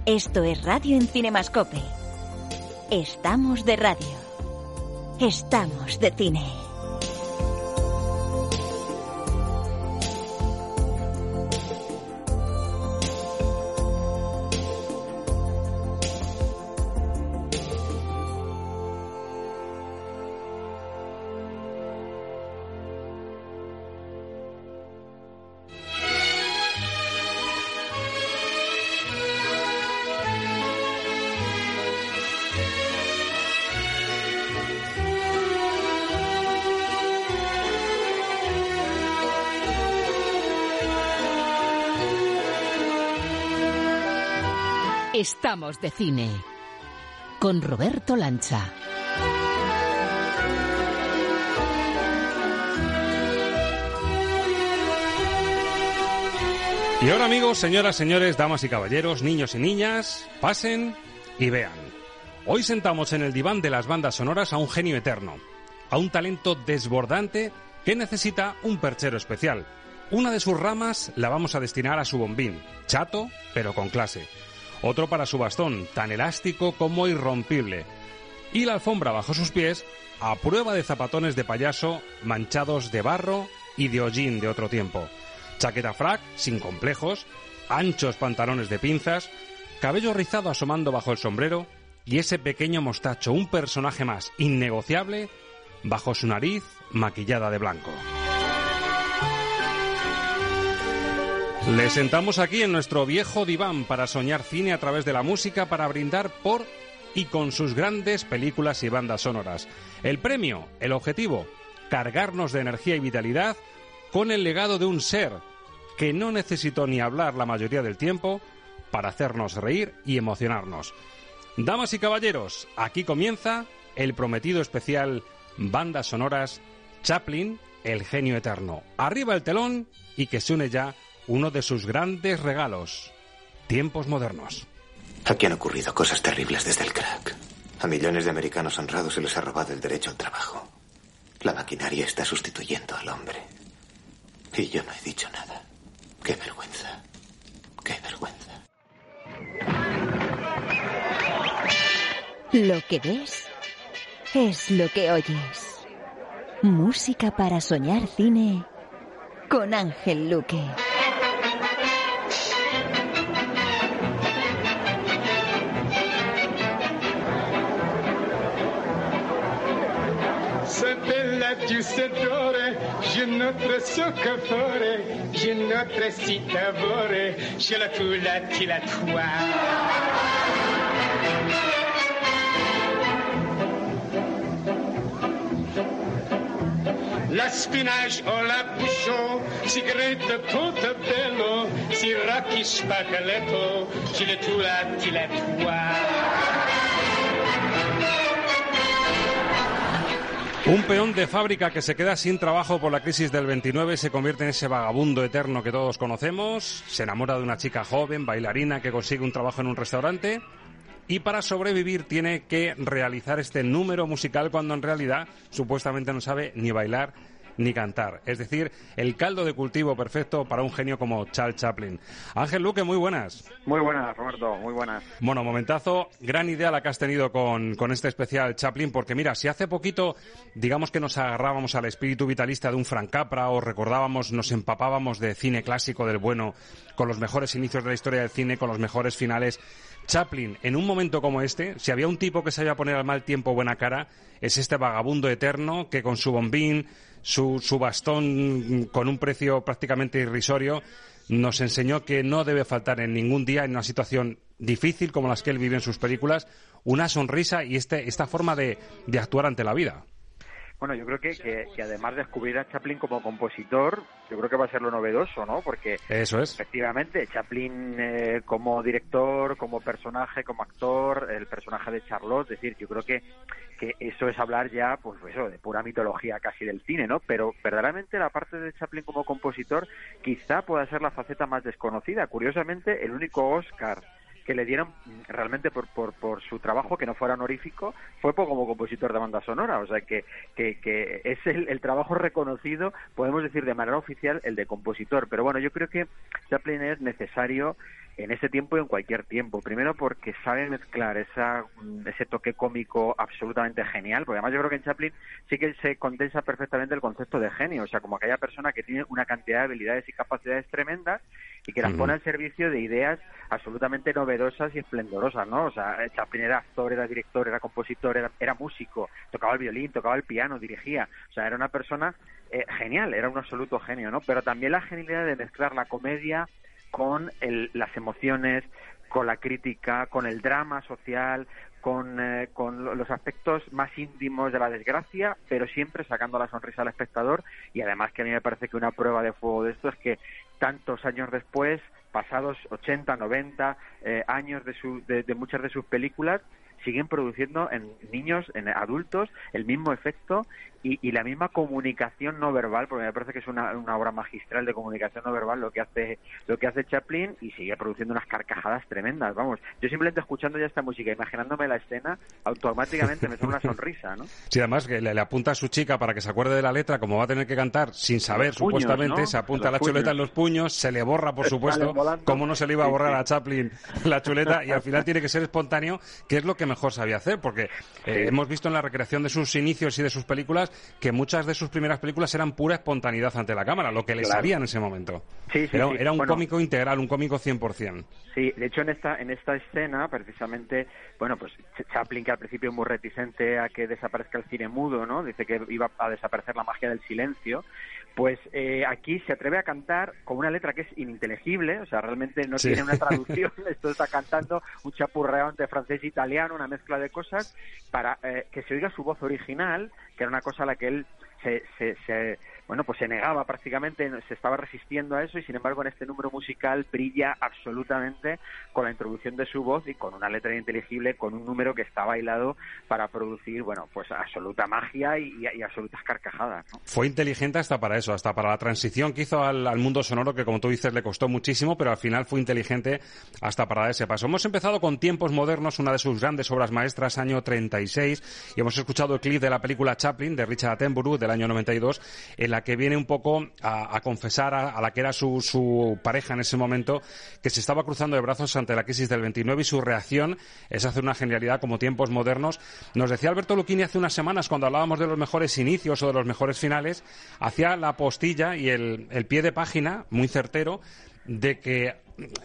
Esto es Radio en Cinemascope. Estamos de radio. Estamos de cine. Estamos de cine. Con Roberto Lancha. Y ahora amigos, señoras, señores, damas y caballeros, niños y niñas, pasen y vean. Hoy sentamos en el diván de las bandas sonoras a un genio eterno, a un talento desbordante que necesita un perchero especial. Una de sus ramas la vamos a destinar a su bombín, chato, pero con clase. Otro para su bastón, tan elástico como irrompible. Y la alfombra bajo sus pies, a prueba de zapatones de payaso manchados de barro y de hollín de otro tiempo chaqueta frac, sin complejos, anchos pantalones de pinzas, cabello rizado asomando bajo el sombrero y ese pequeño mostacho, un personaje más innegociable, bajo su nariz maquillada de blanco. Le sentamos aquí en nuestro viejo diván para soñar cine a través de la música, para brindar por y con sus grandes películas y bandas sonoras. El premio, el objetivo, cargarnos de energía y vitalidad con el legado de un ser que no necesitó ni hablar la mayoría del tiempo para hacernos reír y emocionarnos. Damas y caballeros, aquí comienza el prometido especial Bandas Sonoras Chaplin, el genio eterno. Arriba el telón y que se une ya uno de sus grandes regalos, tiempos modernos. Aquí han ocurrido cosas terribles desde el crack. A millones de americanos honrados se les ha robado el derecho al trabajo. La maquinaria está sustituyendo al hombre. Y yo no he dicho nada. Qué vergüenza. Qué vergüenza. Lo que ves es lo que oyes. Música para soñar cine con Ángel Luque. Tu sais giustitore, je notre soccatore, je notre citavore, je la tula ti la tua. La spinage o la bouchon, si grette portobello, si racchi spaccaletto, ci le tula la tua. Un peón de fábrica que se queda sin trabajo por la crisis del 29 se convierte en ese vagabundo eterno que todos conocemos, se enamora de una chica joven, bailarina, que consigue un trabajo en un restaurante. Y para sobrevivir tiene que realizar este número musical cuando en realidad supuestamente no sabe ni bailar ni cantar. Es decir, el caldo de cultivo perfecto para un genio como Charles Chaplin. Ángel Luque, muy buenas. Muy buenas, Roberto, muy buenas. Bueno, momentazo, gran idea la que has tenido con, con este especial Chaplin, porque mira, si hace poquito, digamos que nos agarrábamos al espíritu vitalista de un Frank Capra o recordábamos, nos empapábamos de cine clásico del bueno, con los mejores inicios de la historia del cine, con los mejores finales, Chaplin, en un momento como este, si había un tipo que sabía poner al mal tiempo buena cara, es este vagabundo eterno que con su bombín, su, su bastón con un precio prácticamente irrisorio, nos enseñó que no debe faltar en ningún día en una situación difícil como las que él vive en sus películas, una sonrisa y este, esta forma de, de actuar ante la vida. Bueno, yo creo que, que, además de descubrir a Chaplin como compositor, yo creo que va a ser lo novedoso, ¿no? Porque Eso es. efectivamente Chaplin eh, como director, como personaje, como actor, el personaje de Charlotte, es decir, yo creo que, que eso es hablar ya, pues eso, de pura mitología casi del cine, ¿no? Pero verdaderamente la parte de Chaplin como compositor quizá pueda ser la faceta más desconocida. Curiosamente, el único Oscar que le dieron realmente por, por, por su trabajo, que no fuera honorífico, fue como compositor de banda sonora. O sea que, que, que es el, el, trabajo reconocido, podemos decir de manera oficial, el de compositor. Pero bueno, yo creo que Chaplin es necesario en ese tiempo y en cualquier tiempo. Primero porque sabe mezclar esa, ese toque cómico absolutamente genial, porque además yo creo que en Chaplin sí que se condensa perfectamente el concepto de genio, o sea, como aquella persona que tiene una cantidad de habilidades y capacidades tremendas y que las pone al servicio de ideas absolutamente novedosas y esplendorosas, ¿no? O sea, Chaplin era actor, era director, era compositor, era, era músico, tocaba el violín, tocaba el piano, dirigía, o sea, era una persona eh, genial, era un absoluto genio, ¿no? Pero también la genialidad de mezclar la comedia con el, las emociones, con la crítica, con el drama social, con, eh, con, los aspectos más íntimos de la desgracia, pero siempre sacando la sonrisa al espectador. Y además que a mí me parece que una prueba de fuego de esto es que tantos años después pasados 80, 90 eh, años de, su, de, de muchas de sus películas, siguen produciendo en niños, en adultos, el mismo efecto y, y, la misma comunicación no verbal, porque me parece que es una, una, obra magistral de comunicación no verbal lo que hace lo que hace Chaplin y sigue produciendo unas carcajadas tremendas. Vamos, yo simplemente escuchando ya esta música, imaginándome la escena, automáticamente me sale una sonrisa, ¿no? Sí, además que le, le, apunta a su chica para que se acuerde de la letra, como va a tener que cantar sin saber, supuestamente, ¿no? se apunta los la chuleta en los puños, se le borra, por supuesto, como no se le iba a borrar a Chaplin la chuleta y al final tiene que ser espontáneo, que es lo que mejor sabía hacer, porque eh, hemos visto en la recreación de sus inicios y de sus películas que muchas de sus primeras películas eran pura espontaneidad ante la cámara, lo que le claro. sabía en ese momento. Sí, sí, era, sí. era, un bueno, cómico integral, un cómico 100%. Sí, de hecho en esta en esta escena precisamente, bueno, pues Chaplin que al principio es muy reticente a que desaparezca el cine mudo, ¿no? Dice que iba a desaparecer la magia del silencio. Pues eh, aquí se atreve a cantar con una letra que es ininteligible, o sea, realmente no sí. tiene una traducción. Esto está cantando un chapurreo entre francés e italiano, una mezcla de cosas, para eh, que se oiga su voz original, que era una cosa a la que él se, se, se, bueno, pues se negaba prácticamente, se estaba resistiendo a eso y sin embargo en este número musical brilla absolutamente con la introducción de su voz y con una letra inteligible, con un número que está bailado para producir, bueno, pues absoluta magia y, y, absolutas carcajadas. ¿no? Fue inteligente hasta para eso, hasta para la transición que hizo al, al, mundo sonoro, que como tú dices le costó muchísimo, pero al final fue inteligente hasta para ese paso. Hemos empezado con Tiempos Modernos, una de sus grandes obras maestras, año 36, y hemos escuchado el clip de la película Chaplin, de Richard Attenborough, del año 92, en la que viene un poco a, confesar a, la que era su, pareja en ese momento, que se estaba cruzando de brazos ante la crisis del 29 y su reacción es hacer una genialidad como tiempos modernos. Nos decía Alberto Lucchini hace unas semanas, cuando hablábamos de los mejores inicios o de los mejores finales, hacía la postilla y el, el pie de página, muy certero, de que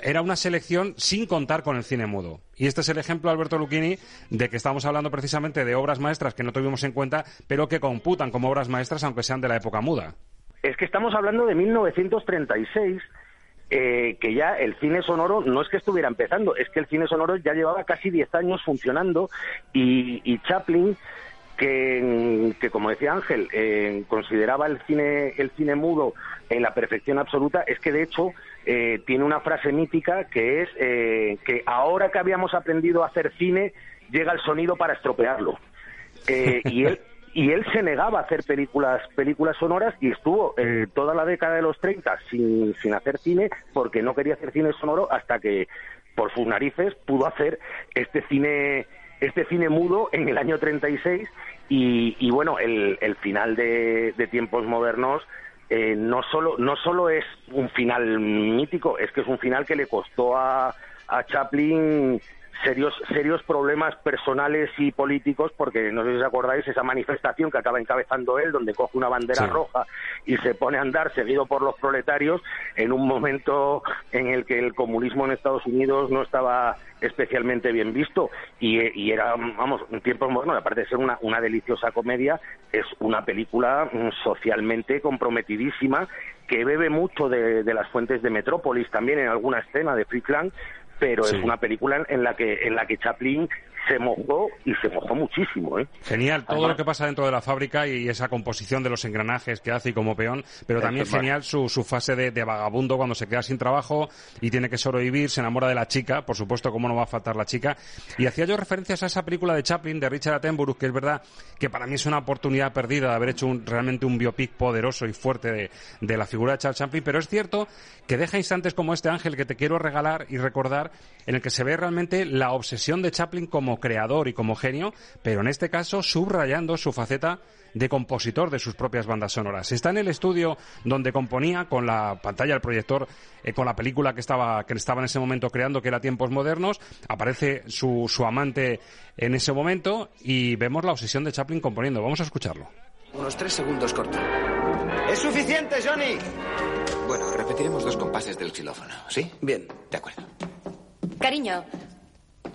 era una selección sin contar con el cine mudo. Y este es el ejemplo, Alberto Lucchini, de que estamos hablando precisamente de obras maestras que no tuvimos en cuenta, pero que computan como obras maestras aunque sean de la época muda. Es que estamos hablando de 1936, eh, que ya el cine sonoro no es que estuviera empezando, es que el cine sonoro ya llevaba casi 10 años funcionando y, y Chaplin que, que, como decía Ángel, eh, consideraba el cine, el cine mudo en la perfección absoluta, es que de hecho eh, tiene una frase mítica que es eh, que ahora que habíamos aprendido a hacer cine, llega el sonido para estropearlo. Eh, y él y él se negaba a hacer películas películas sonoras y estuvo eh, toda la década de los 30 sin, sin hacer cine porque no quería hacer cine sonoro hasta que por sus narices pudo hacer este cine este cine mudo en el año 36 y, y bueno, el, final de tiempos modernos eh, no solo no solo es un final mítico, es que es un final que le costó a, a Chaplin serios serios problemas personales y políticos porque no sé si os acordáis esa manifestación que acaba encabezando él donde coge una bandera sí. roja y se pone a andar seguido por los proletarios en un momento en el que el comunismo en Estados Unidos no estaba especialmente bien visto y, y era vamos un tiempo bueno aparte de ser una, una deliciosa comedia es una película socialmente comprometidísima que bebe mucho de, de las fuentes de Metrópolis también en alguna escena de Freakland pero sí. es una película en la que en la que Chaplin se mojó y se mojó muchísimo. ¿eh? Genial, todo Además, lo que pasa dentro de la fábrica y esa composición de los engranajes que hace y como peón, pero también genial su, su fase de, de, vagabundo cuando se queda sin trabajo y tiene que sobrevivir, se enamora de la chica, por supuesto, cómo no va a faltar la chica. Y hacía yo referencias a esa película de Chaplin, de Richard Attenborough, que es verdad que para mí es una oportunidad perdida de haber hecho un, realmente un biopic poderoso y fuerte de, de la figura de Charles Chaplin, pero es cierto que deja instantes como este, Ángel, que te quiero regalar y recordar, en el que se ve realmente la obsesión de Chaplin como creador y como genio, pero en este caso subrayando su faceta de compositor de sus propias bandas sonoras. Está en el estudio donde componía con la pantalla del proyector, eh, con la película que estaba, que estaba en ese momento creando, que era Tiempos Modernos. Aparece su, su amante en ese momento y vemos la obsesión de Chaplin componiendo. Vamos a escucharlo. Unos tres segundos corto. ¡Es suficiente, Johnny! Bueno, repetiremos dos compases del xilófono, ¿sí? Bien. De acuerdo. Cariño,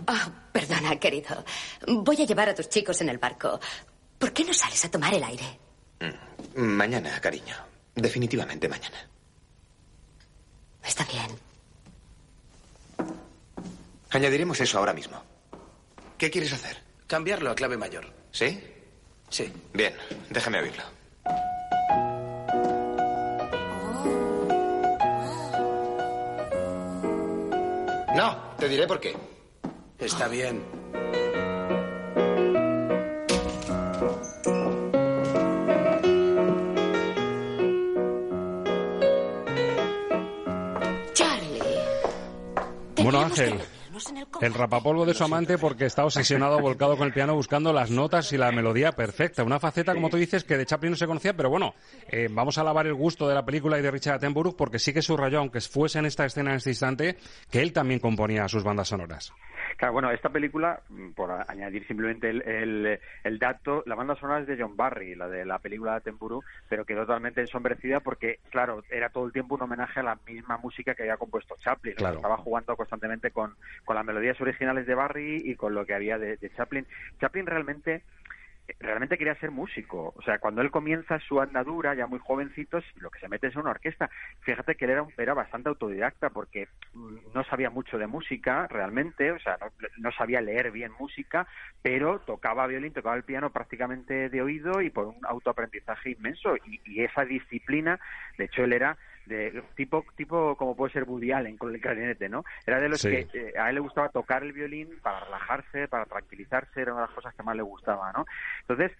Oh, perdona, querido. Voy a llevar a tus chicos en el barco. ¿Por qué no sales a tomar el aire? Mm, mañana, cariño. Definitivamente mañana. Está bien. Añadiremos eso ahora mismo. ¿Qué quieres hacer? Cambiarlo a clave mayor. ¿Sí? Sí. Bien, déjame oírlo. Te diré por qué. Está bien. Charlie. Bueno, Ángel, el rapapolvo de su amante porque está obsesionado, volcado con el piano, buscando las notas y la melodía perfecta. Una faceta, como tú dices, que de Chaplin no se conocía, pero bueno, eh, vamos a alabar el gusto de la película y de Richard Attenborough porque sí que subrayó, aunque fuese en esta escena, en este instante, que él también componía sus bandas sonoras. Claro, bueno, esta película, mm, por añadir simplemente el, el- el dato, la banda sonora es de John Barry, la de la película de Attenborough, pero quedó totalmente ensombrecida porque, claro, era todo el tiempo un homenaje a la misma música que había compuesto Chaplin. Estaba jugando constantemente con, con las melodías originales de Barry y con lo que había de, de Chaplin. Chaplin realmente realmente quería ser músico. O sea, cuando él comienza su andadura, ya muy jovencito, lo que se mete es una orquesta. Fíjate que él era, un- era bastante autodidacta porque mm, no sabía mucho de música realmente, o sea, no, sabía leer bien música, pero tocaba violín, tocaba el piano prácticamente de oído y por un autoaprendizaje inmenso. Y, y esa disciplina, de hecho, él era de tipo tipo como puede ser Woody Allen con el clarinete, ¿no? Era de los Sí. que eh, a él le gustaba tocar el violín para relajarse, para tranquilizarse, era una de las cosas que más le gustaba, ¿no? Entonces,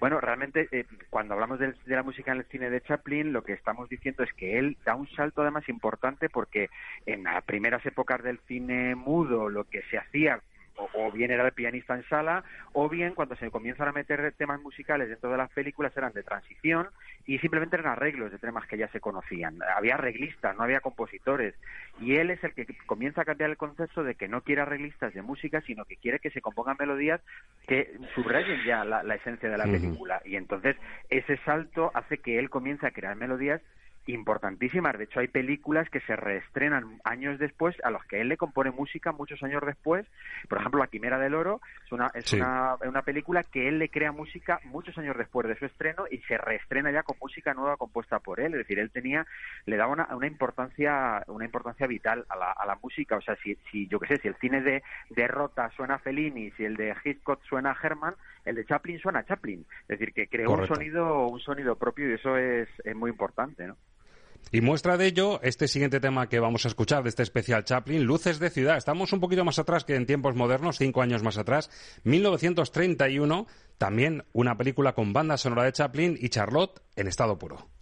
bueno, realmente eh, cuando hablamos del- de, la música en el cine de Chaplin, lo que estamos diciendo es que él da un salto además importante porque en las primeras épocas del cine mudo lo que se hacía o, o bien era el pianista en sala, o bien cuando se comienzan a meter temas musicales dentro de las películas eran de transición y simplemente eran arreglos de temas que ya se conocían. Había arreglistas, no había compositores. Y él es el que comienza a cambiar el concepto de que no quiere arreglistas de música, sino que quiere que se compongan melodías que subrayen ya la, la esencia de la película. Y entonces ese salto hace que él comience a crear melodías importantísimas. De hecho, hay películas que se reestrenan años después, a los que él le compone música muchos años después. Por ejemplo, La Quimera del Oro es una, es Sí. una, una película que él le crea música muchos años después de su estreno y se reestrena ya con música nueva compuesta por él. Es decir, él tenía, le daba una, una importancia, una importancia vital a la, a la música. O sea, si, si yo qué sé, si el cine de, de Rota suena a Fellini, si el de Hitchcock suena a Herman, el de Chaplin suena a Chaplin. Es decir, que creó un sonido, un sonido propio y eso es, es muy importante, ¿no? Y muestra de ello este siguiente tema que vamos a escuchar de este especial Chaplin, Luces de Ciudad. Estamos un poquito más atrás que en tiempos modernos, cinco años más atrás. 1931, también una película con banda sonora de Chaplin y Charlotte en estado puro.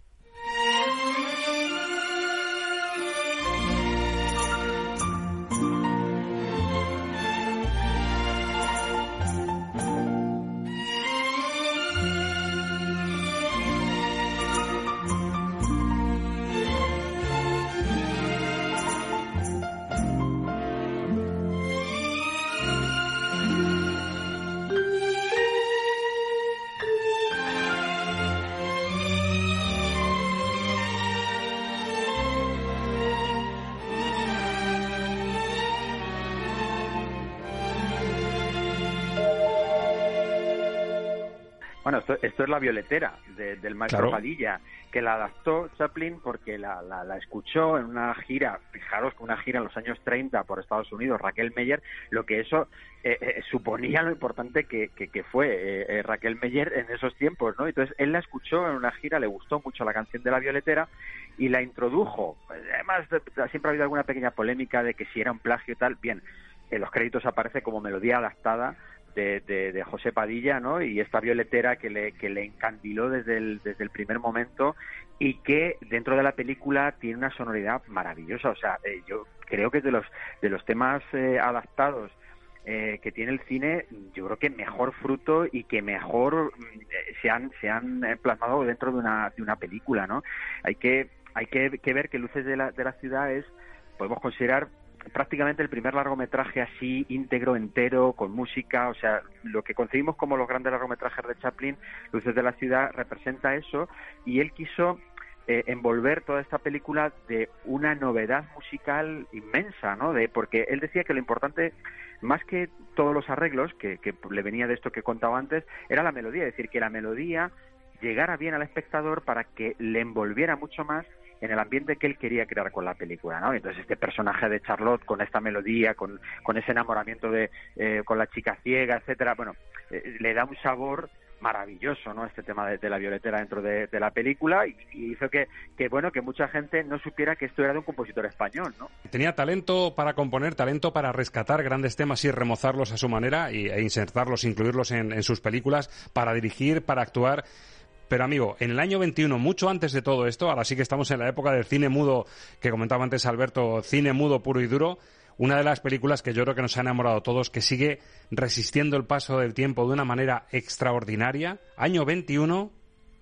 Esto, esto es la violetera de- del maestro Claro. Padilla, que la adaptó Chaplin porque la, la, la escuchó en una gira, fijaros que una gira en los años 30 por Estados Unidos, Raquel Meyer, lo que eso eh, eh, suponía lo importante que, que, que fue eh, eh, Raquel Meyer en esos tiempos, ¿no? Entonces él la escuchó en una gira, le gustó mucho la canción de la violetera y la introdujo. Además, de- siempre ha habido alguna pequeña polémica de que si era un plagio y tal. Bien, en los créditos aparece como melodía adaptada de, de, José Padilla, ¿no? Y esta violetera que le, que le encandiló desde el, desde el primer momento y que dentro de la película tiene una sonoridad maravillosa. O sea, eh, yo creo que de los, de los temas eh, adaptados eh, que tiene el cine, yo creo que mejor fruto y que mejor mm, se han, se han eh, plasmado dentro de una, de una película, ¿no? Hay que, hay que, que ver que Luces de la, de la Ciudad es, podemos considerar prácticamente el primer largometraje así íntegro, entero, con música, o sea, lo que concebimos como los grandes largometrajes de Chaplin, Luces de la Ciudad, representa eso, y él quiso eh, envolver toda esta película de una novedad musical inmensa, ¿no? De, porque él decía que lo importante, más que todos los arreglos, que, que le venía de esto que contaba antes, era la melodía, es decir, que la melodía llegara bien al espectador para que le envolviera mucho más en el ambiente que él quería crear con la película, ¿no? Entonces este personaje de Charlotte con esta melodía, con, con ese enamoramiento de eh, con la chica ciega, etcétera, bueno, eh, le da un sabor maravilloso, ¿no? Este tema de, la violetera dentro de, la película y, hizo que, que, bueno, que mucha gente no supiera que esto era de un compositor español, ¿no? Tenía talento para componer, talento para rescatar grandes temas y remozarlos a su manera y, e insertarlos, incluirlos en, en sus películas, para dirigir, para actuar. Pero amigo, en el año 21, mucho antes de todo esto, ahora sí que estamos en la época del cine mudo que comentaba antes Alberto, cine mudo puro y duro, una de las películas que yo creo que nos ha enamorado a todos, que sigue resistiendo el paso del tiempo de una manera extraordinaria. Año 21,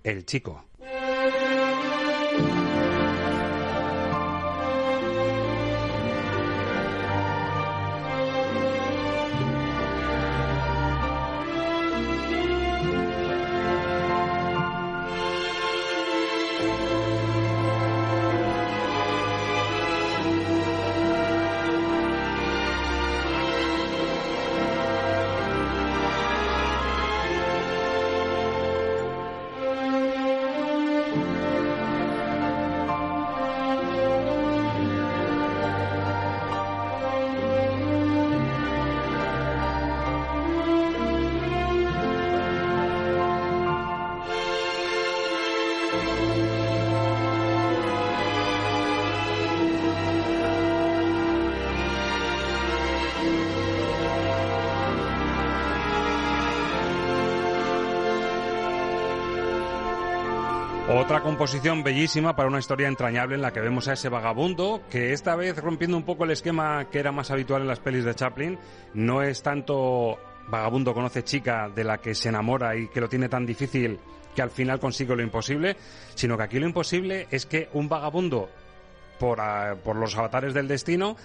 El Chico. Composición bellísima para una historia entrañable en la que vemos a ese vagabundo que esta vez rompiendo un poco el esquema que era más habitual en las pelis de Chaplin, no es tanto vagabundo conoce chica de la que se enamora y que lo tiene tan difícil que al final consigue lo imposible, sino que aquí lo imposible es que un vagabundo por, por los avatares del destino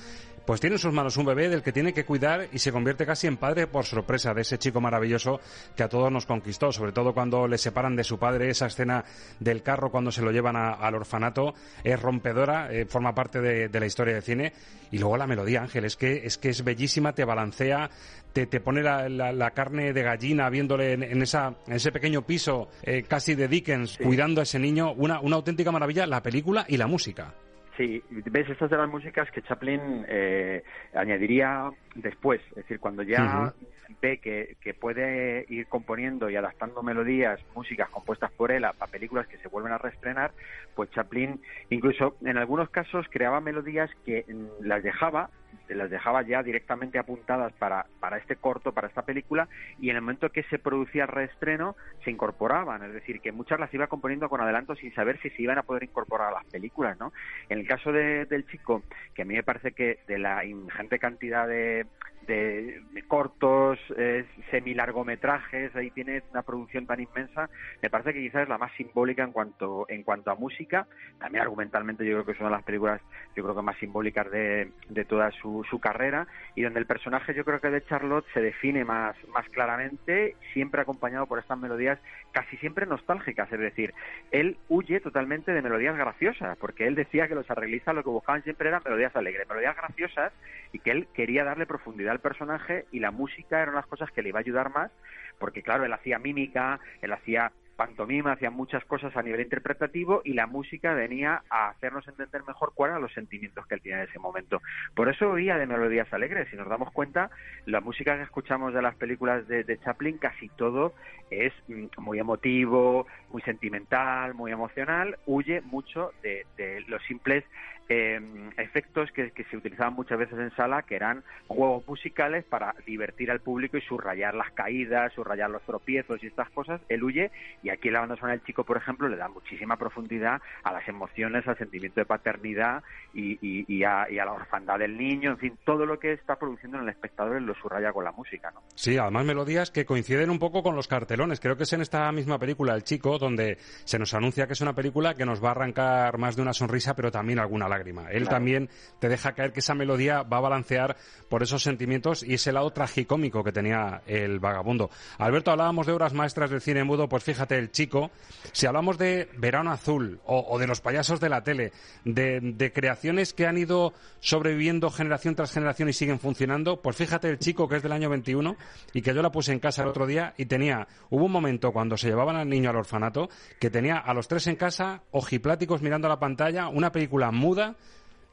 pues tiene en sus manos un bebé del que tiene que cuidar y se convierte casi en padre por sorpresa de ese chico maravilloso que a todos nos conquistó, sobre todo cuando le separan de su padre, esa escena del carro cuando se lo llevan al orfanato es rompedora, eh, forma parte de, la historia de cine. Y luego la melodía, Ángel, es que es, que es bellísima, te balancea, te, te pone la, carne de gallina viéndole en, esa, en ese pequeño piso eh, casi de Dickens cuidando a ese niño, una, una auténtica maravilla, la película y la música. Sí, ves, estas de las músicas que Chaplin eh, añadiría después, es decir, cuando ya que, que, puede ir componiendo y adaptando melodías, músicas compuestas por él a, películas que se vuelven a reestrenar, pues Chaplin incluso en algunos casos creaba melodías que mm, las dejaba las dejaba ya directamente apuntadas para, para este corto, para esta película, y en el momento que se producía el reestreno, se incorporaban, es decir, que muchas las iba componiendo con adelanto sin saber si se iban a poder incorporar a las películas, ¿no? En el caso de, del chico, que a mí me parece que de la ingente cantidad de, de, cortos, eh, semi-largometrajes, ahí tiene una producción tan inmensa, me parece que quizás es la más simbólica en cuanto, en cuanto a música, también argumentalmente yo creo que es una de las películas, yo creo que más simbólicas de, de toda su, su carrera, y donde el personaje yo creo que de Charlotte se define más, más claramente, siempre acompañado por estas melodías casi siempre nostálgicas, es decir, él huye totalmente de melodías graciosas, porque él decía que los arreglistas lo que buscaban siempre eran melodías alegres, melodías graciosas, y que él quería darle profundidad personaje y la música eran las cosas que le iba a ayudar más, porque claro, él hacía mímica, él hacía pantomima, hacía muchas cosas a nivel interpretativo y la música venía a hacernos entender mejor cuáles eran los sentimientos que él tenía en ese momento. Por eso oía de melodías alegres. Si nos damos cuenta, la música que escuchamos de las películas de, Chaplin, casi todo es mm, muy emotivo, muy sentimental, muy emocional, huye mucho de, los simples eh, efectos que, se utilizaban muchas veces en sala, que eran juegos musicales para divertir al público y subrayar las caídas, subrayar los tropiezos y estas cosas. Él huye y aquí la banda sonora del chico, por ejemplo, le da muchísima profundidad a las emociones, al sentimiento de paternidad y, a, la orfandad del niño, en fin, todo lo que está produciendo en el espectador lo subraya con la música. ¿no? Sí, además melodías que coinciden un poco con los cartelones. Creo que es en esta misma película, El Chico, donde se nos anuncia que es una película que nos va a arrancar más de una sonrisa, pero también alguna lágrima. Él también te deja caer que esa melodía va a balancear por esos sentimientos y ese lado tragicómico que tenía el vagabundo. Alberto, hablábamos de obras maestras del cine mudo, pues fíjate, el chico, si hablamos de Verano Azul o, de los payasos de la tele, de, creaciones que han ido sobreviviendo generación tras generación y siguen funcionando, pues fíjate el chico que es del año 21 y que yo la puse en casa el otro día y tenía, hubo un momento cuando se llevaban al niño al orfanato que tenía a los tres en casa, ojipláticos mirando a la pantalla, una película muda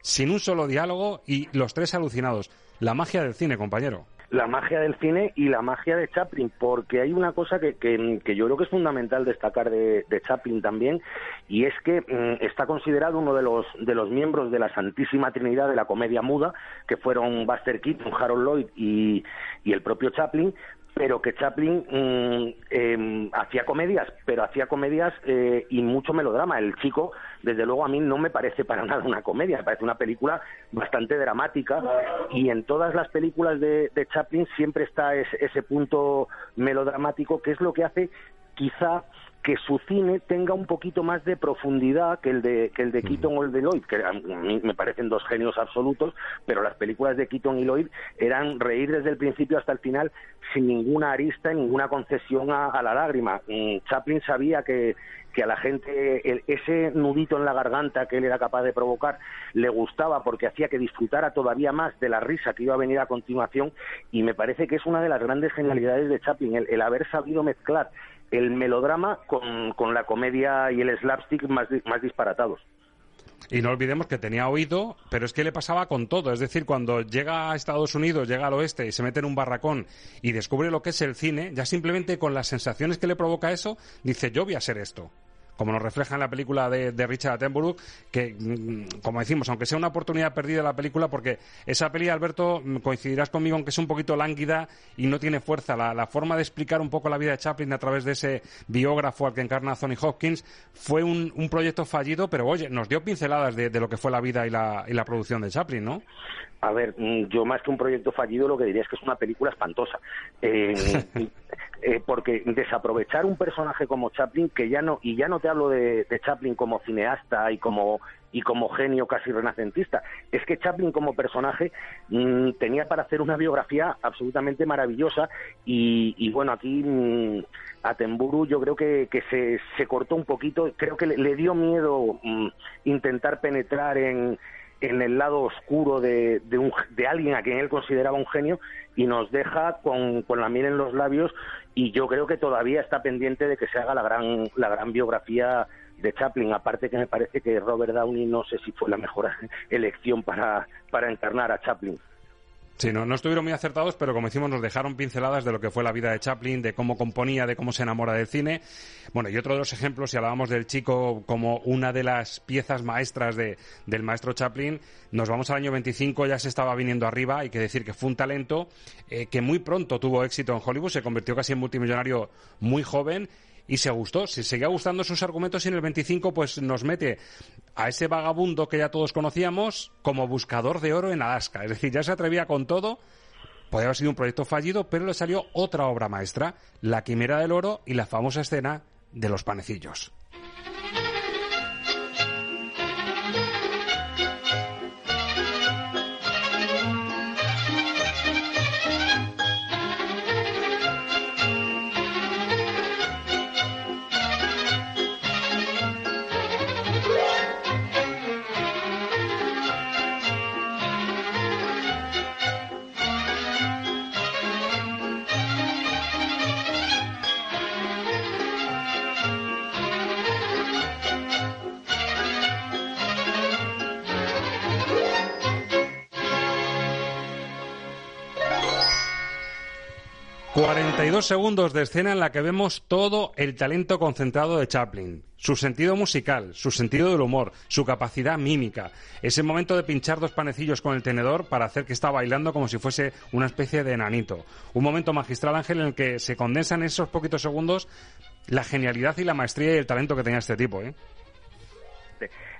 sin un solo diálogo y los tres alucinados. La magia del cine, compañero. La magia del cine y la magia de Chaplin, porque hay una cosa que, que, que yo creo que es fundamental destacar de, Chaplin también, y es que mm, está considerado uno de los, de los miembros de la Santísima Trinidad de la comedia muda, que fueron Buster Keaton, Harold Lloyd y, y el propio Chaplin, pero que Chaplin mm, em, hacía comedias, pero hacía comedias eh, y mucho melodrama. El chico, desde luego, a mí no me parece para nada una comedia, me parece una película bastante dramática y en todas las películas de, de Chaplin siempre está ese, ese punto melodramático que es lo que hace quizá que su cine tenga un poquito más de profundidad que el de que el de Keaton o el de Lloyd, que a mí me parecen dos genios absolutos, pero las películas de Keaton y Lloyd eran reír desde el principio hasta el final sin ninguna arista y ninguna concesión a, a la lágrima. Mm, Chaplin sabía que, que a la gente el- ese nudito en la garganta que él era capaz de provocar le gustaba porque hacía que disfrutara todavía más de la risa que iba a venir a continuación y me parece que es una de las grandes genialidades de Chaplin, el, el haber sabido mezclar el melodrama con, con la comedia y el slapstick más, más disparatados. Y no olvidemos que tenía oído, pero es que le pasaba con todo. Es decir, cuando llega a Estados Unidos, llega al oeste y se mete en un barracón y descubre lo que es el cine, ya simplemente con las sensaciones que le provoca eso, dice, yo voy a hacer esto. Como nos refleja en la película de, de Richard Attenborough, que, mm, como decimos, aunque sea una oportunidad perdida la película, porque esa peli, Alberto, mm, coincidirás conmigo en que es un poquito lánguida y no tiene fuerza. La, la forma de explicar un poco la vida de Chaplin a través de ese biógrafo al que encarna Anthony Hopkins fue un, un proyecto fallido, pero oye, nos dio pinceladas de, de lo que fue la vida y la, y la producción de Chaplin, ¿no? A ver, mm, yo más que un proyecto fallido lo que diría es que es una película espantosa. Eh, eh, porque desaprovechar un personaje como Chaplin, que ya no, y ya no te hablo de, Chaplin como cineasta y como y como genio casi renacentista, es que Chaplin como personaje mm, tenía para hacer una biografía absolutamente maravillosa y, y bueno, aquí mm, Attenborough yo creo que, que se, se cortó un poquito, creo que le, dio miedo mm, intentar penetrar en, en el lado oscuro de, de, un, de alguien a quien él consideraba un genio y nos deja con, con la miel en los labios y yo creo que todavía está pendiente de que se haga la gran, la gran biografía de Chaplin, aparte que me parece que Robert Downey no sé si fue la mejor elección para, para encarnar a Chaplin. Sí, no, no estuvieron muy acertados, pero como decimos, nos dejaron pinceladas de lo que fue la vida de Chaplin, de cómo componía, de cómo se enamora del cine. Bueno, y otro de los ejemplos, si hablábamos del chico como una de las piezas maestras de, del maestro Chaplin, nos vamos al año 25, ya se estaba viniendo arriba, hay que decir que fue un talento eh, que muy pronto tuvo éxito en Hollywood, se convirtió casi en multimillonario muy joven y se gustó, se seguía gustando sus argumentos y en el 25 pues nos mete a ese vagabundo que ya todos conocíamos como buscador de oro en Alaska. Es decir, ya se atrevía con todo. Podría haber sido un proyecto fallido, pero le salió otra obra maestra, La Quimera del Oro y la famosa escena de los panecillos. 42 segundos de escena en la que vemos todo el talento concentrado de Chaplin. Su sentido musical, su sentido del humor, su capacidad mímica. Ese momento de pinchar dos panecillos con el tenedor para hacer que está bailando como si fuese una especie de enanito. Un momento magistral, Ángel, en el que se condensan en esos poquitos segundos la genialidad y la maestría y el talento que tenía este tipo, ¿eh?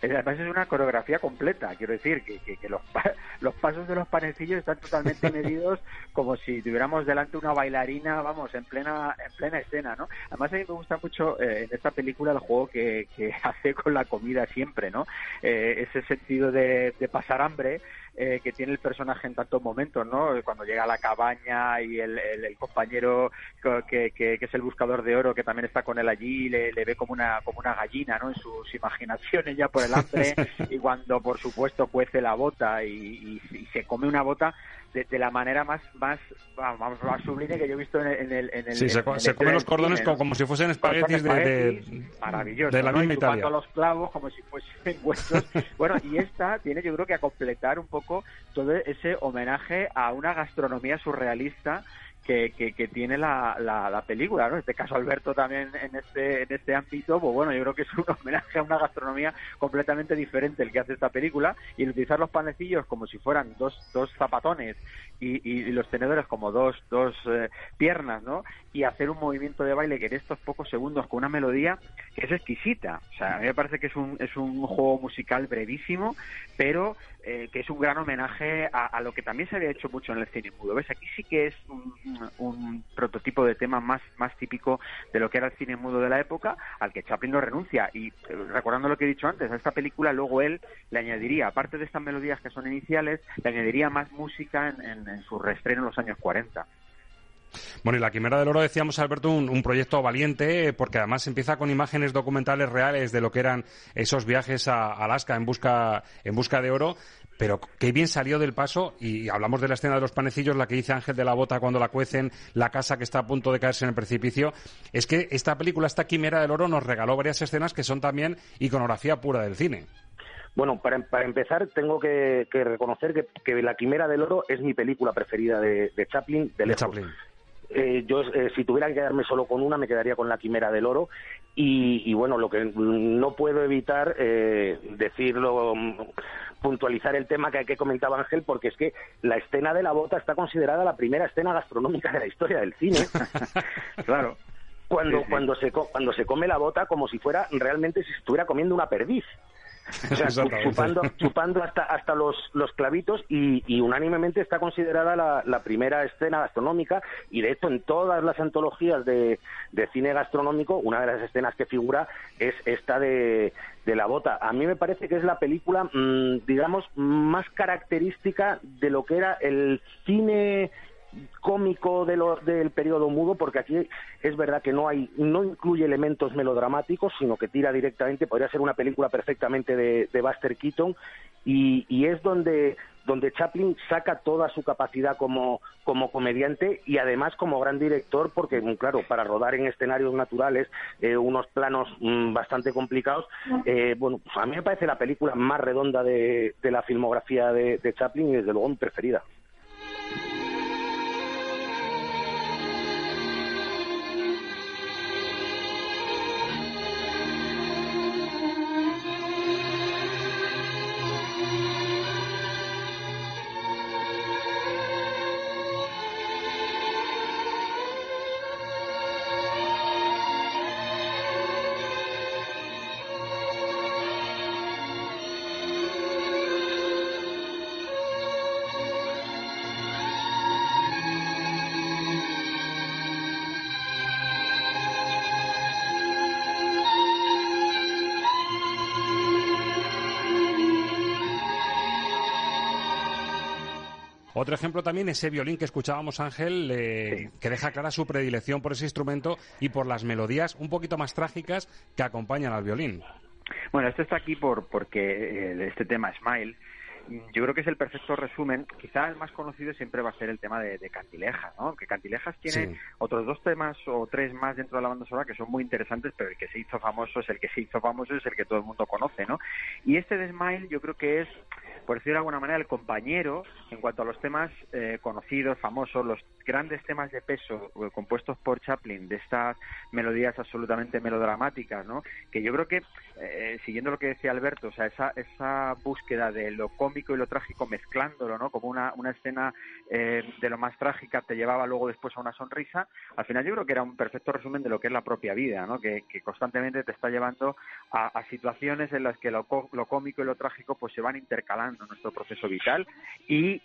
Además es una coreografía completa, quiero decir, que, que, que los, los pasos de los panecillos están totalmente medidos como si tuviéramos delante una bailarina, vamos, en plena en plena escena, ¿no? Además a mí me gusta mucho eh, en esta película el juego que, hace con la comida siempre, ¿no? Eh, ese sentido de, de pasar hambre eh, que tiene el personaje en tantos momentos, ¿no? Cuando llega a la cabaña y el, compañero co- que, que- que es el buscador de oro que también está con él allí le, le ve como una como una gallina, ¿no? En sus imaginaciones ya por el hambre y cuando por supuesto cuece la bota y, y- y se come una bota de, la manera más más vamos más sublime que yo he visto en el en el, sí, se, comen los cordones como, si fuesen espaguetis de, de, maravilloso de la misma Italia. los clavos como si fuesen huesos. Bueno y esta tiene yo creo que a completar un poco todo ese homenaje a una gastronomía surrealista que, tiene la, la, película, ¿no? En este caso Alberto también en este, en este ámbito, pues bueno, yo creo que es un homenaje a una gastronomía completamente diferente el que hace esta película y el utilizar los panecillos como si fueran dos, dos zapatones y, y, los tenedores como dos, dos eh, piernas, ¿no? Y hacer un movimiento de baile que en estos pocos segundos con una melodía que es exquisita. O sea, a mí me parece que es un, es un juego musical brevísimo, pero eh, que es un gran homenaje a, lo que también se había hecho mucho en el cine mudo. ¿Ves? Aquí sí que es un, prototipo de tema más, más típico de lo que era el cine mudo de la época, al que Chaplin no renuncia. Y eh, recordando lo que he dicho antes, a esta película luego él le añadiría, aparte de estas melodías que son iniciales, le añadiría más música en en, su reestreno en los años 40. Bueno, y La Quimera del Oro, decíamos, Alberto, un, proyecto valiente, porque además empieza con imágenes documentales reales de lo que eran esos viajes a Alaska en busca, en busca de oro, pero qué bien salió del paso, y hablamos de la escena de los panecillos, la que dice Ángel de la Bota cuando la cuecen, la casa que está a punto de caerse en el precipicio, es que esta película, esta Quimera del Oro, nos regaló varias escenas que son también iconografía pura del cine. Bueno, para, empezar, tengo que, reconocer que, La Quimera del Oro es mi película preferida de, Chaplin, de, Chaplin. Eh, yo, eh, si tuviera que quedarme solo con una, me quedaría con La Quimera del Oro. Y, bueno, lo que no puedo evitar eh, decirlo, puntualizar el tema que, que comentaba Ángel, porque es que la escena de la bota está considerada la primera escena gastronómica de la historia del cine. claro. Cuando, cuando, se, cuando se come la bota como si fuera realmente si estuviera comiendo una perdiz. chupando, chupando hasta, hasta los, los clavitos y, unánimemente está considerada la, primera escena gastronómica y de hecho en todas las antologías de, de cine gastronómico una de las escenas que figura es esta de, de la bota. A mí me parece que es la película, mm, digamos, más característica de lo que era el cine cómico de del periodo mudo, porque aquí es verdad que no hay, no incluye elementos melodramáticos, sino que tira directamente, podría ser una película perfectamente de, de Buster Keaton, y, y, es donde, donde Chaplin saca toda su capacidad como, como comediante y además como gran director, porque claro, para rodar en escenarios naturales, eh, unos planos mm, bastante complicados, eh, bueno, pues a mí me parece la película más redonda de, de la filmografía de, de Chaplin y desde luego mi preferida. Otro ejemplo también, ese violín que escuchábamos, Ángel, que deja clara su predilección por ese instrumento y por las melodías un poquito más trágicas que acompañan al violín. Bueno, esto está aquí por porque eh, este tema, Smile, yo creo que es el perfecto resumen. Quizá el más conocido siempre va a ser el tema de, Cantilejas, ¿no? Que Cantilejas tiene otros dos temas o tres más dentro de la banda sonora que son muy interesantes, pero el que se hizo famoso es el que se hizo famoso, es el que todo el mundo conoce, ¿no? Y este de Smile yo creo que es por decirlo de alguna manera, el compañero en cuanto a los temas eh, conocidos, famosos, los grandes temas de peso eh, compuestos por Chaplin, de estas melodías absolutamente melodramáticas, ¿no? Que yo creo que, eh, siguiendo lo que decía Alberto, o sea, esa, esa búsqueda de lo cómico y lo trágico mezclándolo, ¿no? Como una, una escena de lo más trágica te llevaba luego después a una sonrisa, al final yo creo que era un perfecto resumen de lo que es la propia vida, ¿no? Que, constantemente te está llevando a, situaciones en las que lo, lo cómico y lo trágico pues se van intercalando nuestro proceso vital y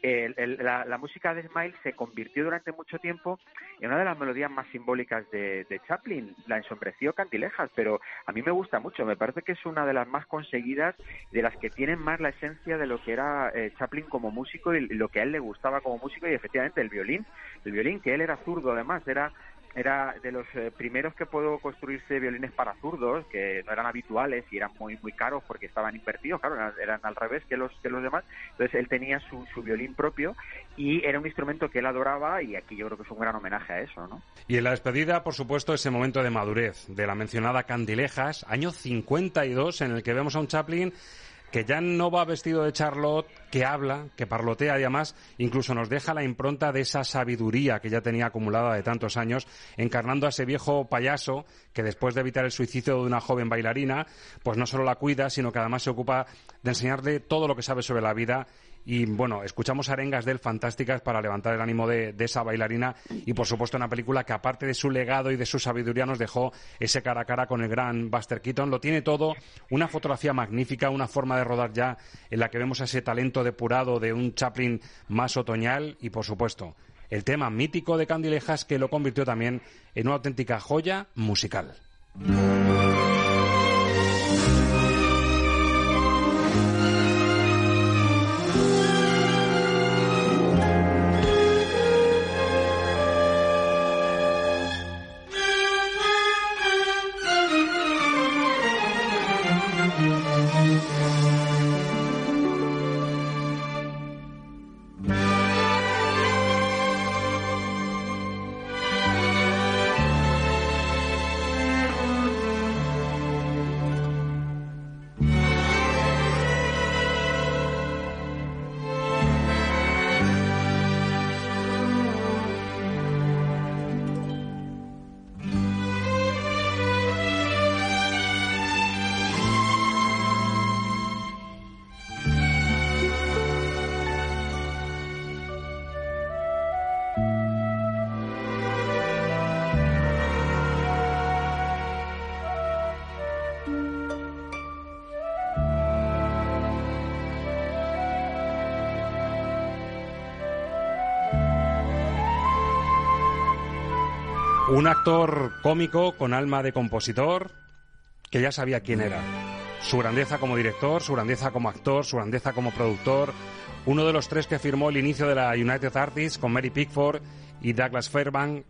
la, música de Smile se convirtió durante mucho tiempo en una de las melodías más simbólicas de, Chaplin. La ensombreció Cantilejas, pero a mí me gusta mucho, me parece que es una de las más conseguidas, de las que tienen más la esencia de lo que era eh, Chaplin como músico y lo que a él le gustaba como músico y efectivamente el violín, el violín que él era zurdo además, era era de los eh, primeros que pudo construirse violines para zurdos, que no eran habituales y eran muy muy caros porque estaban invertidos, claro, eran, eran al revés que los que los demás. Entonces él tenía su, su violín propio y era un instrumento que él adoraba y aquí yo creo que es un gran homenaje a eso, ¿no? Y en la despedida, por supuesto, ese momento de madurez de la mencionada Candilejas, año 52, en el que vemos a un Chaplin que ya no va vestido de Charlotte, que habla, que parlotea y además incluso nos deja la impronta de esa sabiduría que ya tenía acumulada de tantos años, encarnando a ese viejo payaso que después de evitar el suicidio de una joven bailarina, pues no solo la cuida, sino que además se ocupa de enseñarle todo lo que sabe sobre la vida y bueno, escuchamos arengas de él fantásticas para levantar el ánimo de, de, esa bailarina y por supuesto una película que aparte de su legado y de su sabiduría nos dejó ese cara a cara con el gran Buster Keaton. Lo tiene todo, una fotografía magnífica, una forma de rodar ya en la que vemos ese talento depurado de un Chaplin más otoñal y por supuesto el tema mítico de Candilejas que lo convirtió también en una auténtica joya musical. Un actor cómico con alma de compositor que ya sabía quién era. Su grandeza como director, su grandeza como actor, su grandeza como productor. Uno de los tres que firmó el inicio de la United Artists con Mary Pickford y Douglas Fairbank.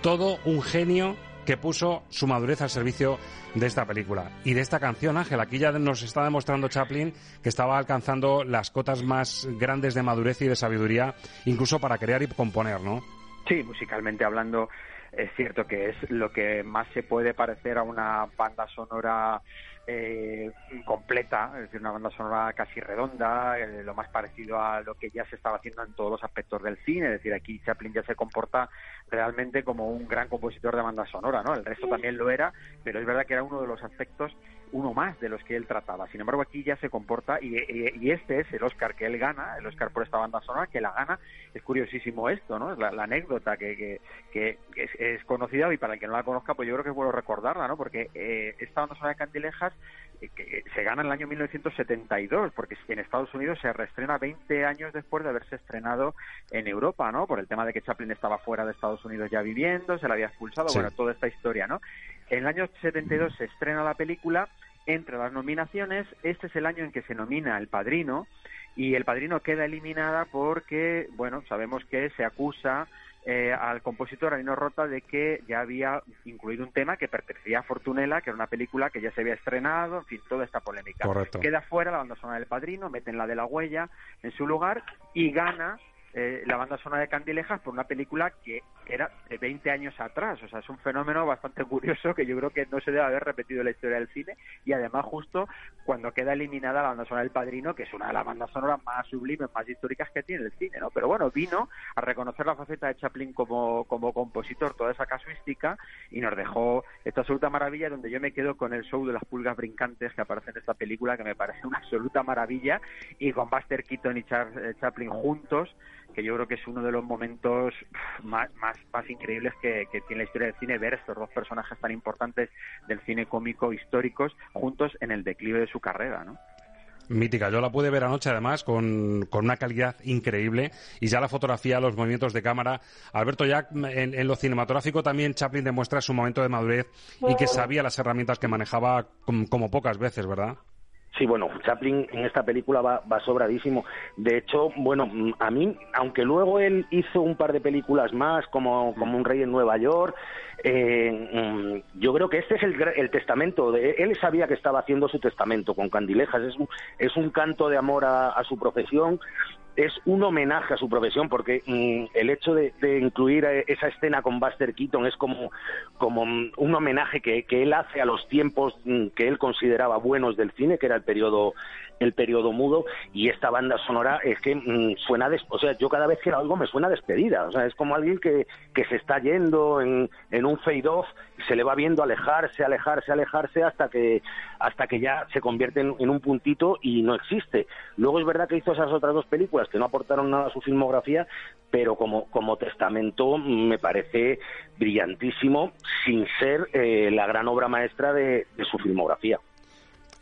Todo un genio que puso su madurez al servicio de esta película y de esta canción, Ángel. Aquí ya nos está demostrando Chaplin que estaba alcanzando las cotas más grandes de madurez y de sabiduría, incluso para crear y componer, ¿no? Sí, musicalmente hablando, es cierto que es lo que más se puede parecer a una banda sonora eh, completa, es decir, una banda sonora casi redonda, eh, lo más parecido a lo que ya se estaba haciendo en todos los aspectos del cine, es decir, aquí Chaplin ya se comporta realmente como un gran compositor de banda sonora, ¿no? El resto también lo era, pero es verdad que era uno de los aspectos uno más de los que él trataba. Sin embargo, aquí ya se comporta y, y, y, este es el Oscar que él gana, el Oscar por esta banda sonora, que la gana. Es curiosísimo esto, ¿no? Es la, la anécdota que, que, que es, es, conocida y para el que no la conozca, pues yo creo que es bueno recordarla, ¿no? Porque eh, esta banda sonora de Candilejas eh, que se gana en el año 1972, porque en Estados Unidos se reestrena 20 años después de haberse estrenado en Europa, ¿no? Por el tema de que Chaplin estaba fuera de Estados Unidos ya viviendo, se la había expulsado, sí. bueno, toda esta historia, ¿no? En el año 72 se estrena la película entre las nominaciones, este es el año en que se nomina El Padrino y El Padrino queda eliminada porque, bueno, sabemos que se acusa eh, al compositor Alino Rota de que ya había incluido un tema que pertenecía a Fortunella, que era una película que ya se había estrenado, en fin, toda esta polémica. Correcto. Queda fuera la banda sonora del Padrino, meten la de la huella en su lugar y gana eh, la banda sonora de Candilejas por una película que era de 20 años atrás. O sea, es un fenómeno bastante curioso que yo creo que no se debe haber repetido en la historia del cine. Y además, justo cuando queda eliminada la banda sonora del Padrino, que es una de las bandas sonoras más sublimes, más históricas que tiene el cine, ¿no? Pero bueno, vino a reconocer la faceta de Chaplin como, como compositor, toda esa casuística, y nos dejó esta absoluta maravilla donde yo me quedo con el show de las pulgas brincantes que aparece en esta película, que me parece una absoluta maravilla, y con Buster Keaton y Charles Chaplin juntos que yo creo que es uno de los momentos más, más, más increíbles que, que, tiene la historia del cine, ver estos dos personajes tan importantes del cine cómico históricos juntos en el declive de su carrera, ¿no? Mítica, yo la pude ver anoche además con, con, una calidad increíble y ya la fotografía, los movimientos de cámara. Alberto Jack, en, en, lo cinematográfico también Chaplin demuestra su momento de madurez y que sabía las herramientas que manejaba como, como pocas veces, ¿verdad? Sí, bueno, Chaplin en esta película va, sobradísimo. De hecho, bueno, mm, a mí, aunque luego él hizo un par de películas más, como, como Un Rey en Nueva York, eh, mm, yo creo que este es el, el, testamento. De, él sabía que estaba haciendo su testamento con Candilejas. Es un, es un canto de amor a su profesión es un homenaje a su profesión porque mm, el hecho de, incluir esa escena con Buster Keaton es como, como un homenaje que, que, él hace a los tiempos mm, que él consideraba buenos del cine, que era el periodo el periodo mudo y esta banda sonora es que mmm, suena des o sea yo cada vez que la oigo me suena despedida o sea es como alguien que, que se está yendo en, en un fade off se le va viendo alejarse alejarse alejarse hasta que hasta que ya se convierte en, en un puntito y no existe. Luego es verdad que hizo esas otras dos películas que no aportaron nada a su filmografía pero como como testamento me parece brillantísimo sin ser eh, la gran obra maestra de, de su filmografía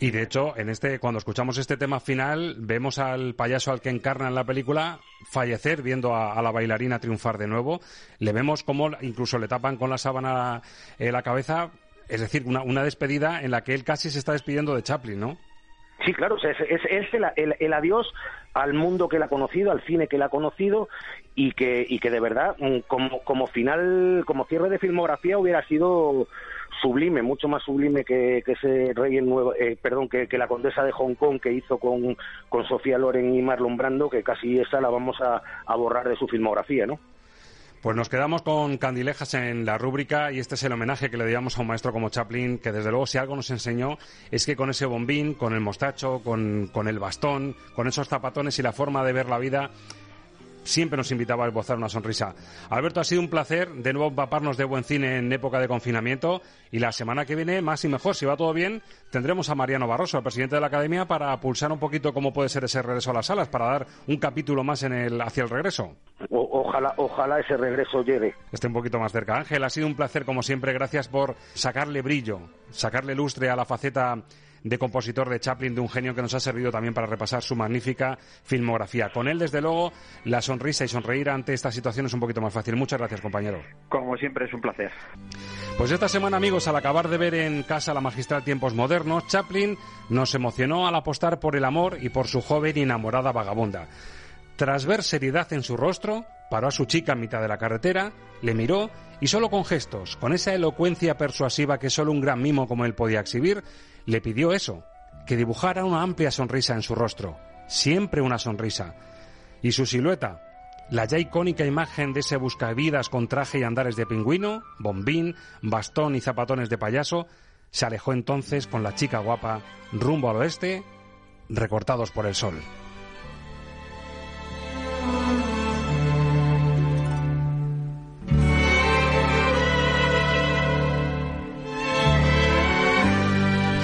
y de hecho, en este, cuando escuchamos este tema final, vemos al payaso al que encarna en la película fallecer viendo a, la bailarina triunfar de nuevo. Le vemos como incluso le tapan con la sábana eh, la cabeza. Es decir, una, una, despedida en la que él casi se está despidiendo de Chaplin, ¿no? Sí, claro, es, es, es el, el, el, adiós al mundo que él ha conocido, al cine que él ha conocido y que, y que de verdad, mm, como, como final, como cierre de filmografía hubiera sido sublime, mucho más sublime que, que ese rey en nuevo, eh, perdón, que, que, la condesa de Hong Kong que hizo con, con Sofía Loren y Marlon Brando, que casi esa la vamos a, a borrar de su filmografía, ¿no? Pues nos quedamos con Candilejas en la rúbrica y este es el homenaje que le damos a un maestro como Chaplin, que desde luego si algo nos enseñó es que con ese bombín, con el mostacho, con, con el bastón, con esos zapatones y la forma de ver la vida, siempre nos invitaba a esbozar una sonrisa. Alberto, ha sido un placer de nuevo empaparnos de buen cine en época de confinamiento y la semana que viene, más y mejor, si va todo bien, tendremos a Mariano Barroso, el presidente de la Academia, para pulsar un poquito cómo puede ser ese regreso a las salas, para dar un capítulo más en el, hacia el regreso. O, ojalá, ojalá ese regreso llegue. Esté un poquito más cerca. Ángel, ha sido un placer como siempre. Gracias por sacarle brillo, sacarle lustre a la faceta de compositor de Chaplin, de un genio que nos ha servido también para repasar su magnífica filmografía. Con él, desde luego, la sonrisa y sonreír ante esta situación es un poquito más fácil. Muchas gracias, compañero. Como siempre, es un placer. Pues esta semana, amigos, al acabar de ver en casa la magistral Tiempos Modernos, Chaplin nos emocionó al apostar por el amor y por su joven y enamorada vagabunda. Tras ver seriedad en su rostro, paró a su chica en mitad de la carretera, le miró y solo con gestos, con esa elocuencia persuasiva que solo un gran mimo como él podía exhibir, le pidió eso, que dibujara una amplia sonrisa en su rostro, siempre una sonrisa. Y su silueta, la ya icónica imagen de ese buscavidas con traje y andares de pingüino, bombín, bastón y zapatones de payaso, se alejó entonces con la chica guapa rumbo al oeste, recortados por el sol.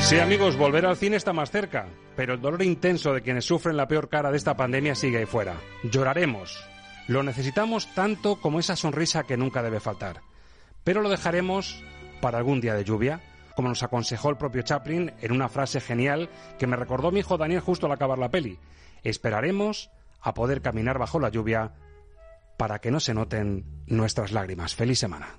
Sí, amigos, volver al cine está más cerca, pero el dolor intenso de quienes sufren la peor cara de esta pandemia sigue ahí fuera. Lloraremos. Lo necesitamos tanto como esa sonrisa que nunca debe faltar. Pero lo dejaremos para algún día de lluvia, como nos aconsejó el propio Chaplin en una frase genial que me recordó mi hijo Daniel justo al acabar la peli. Esperaremos a poder caminar bajo la lluvia para que no se noten nuestras lágrimas. Feliz semana.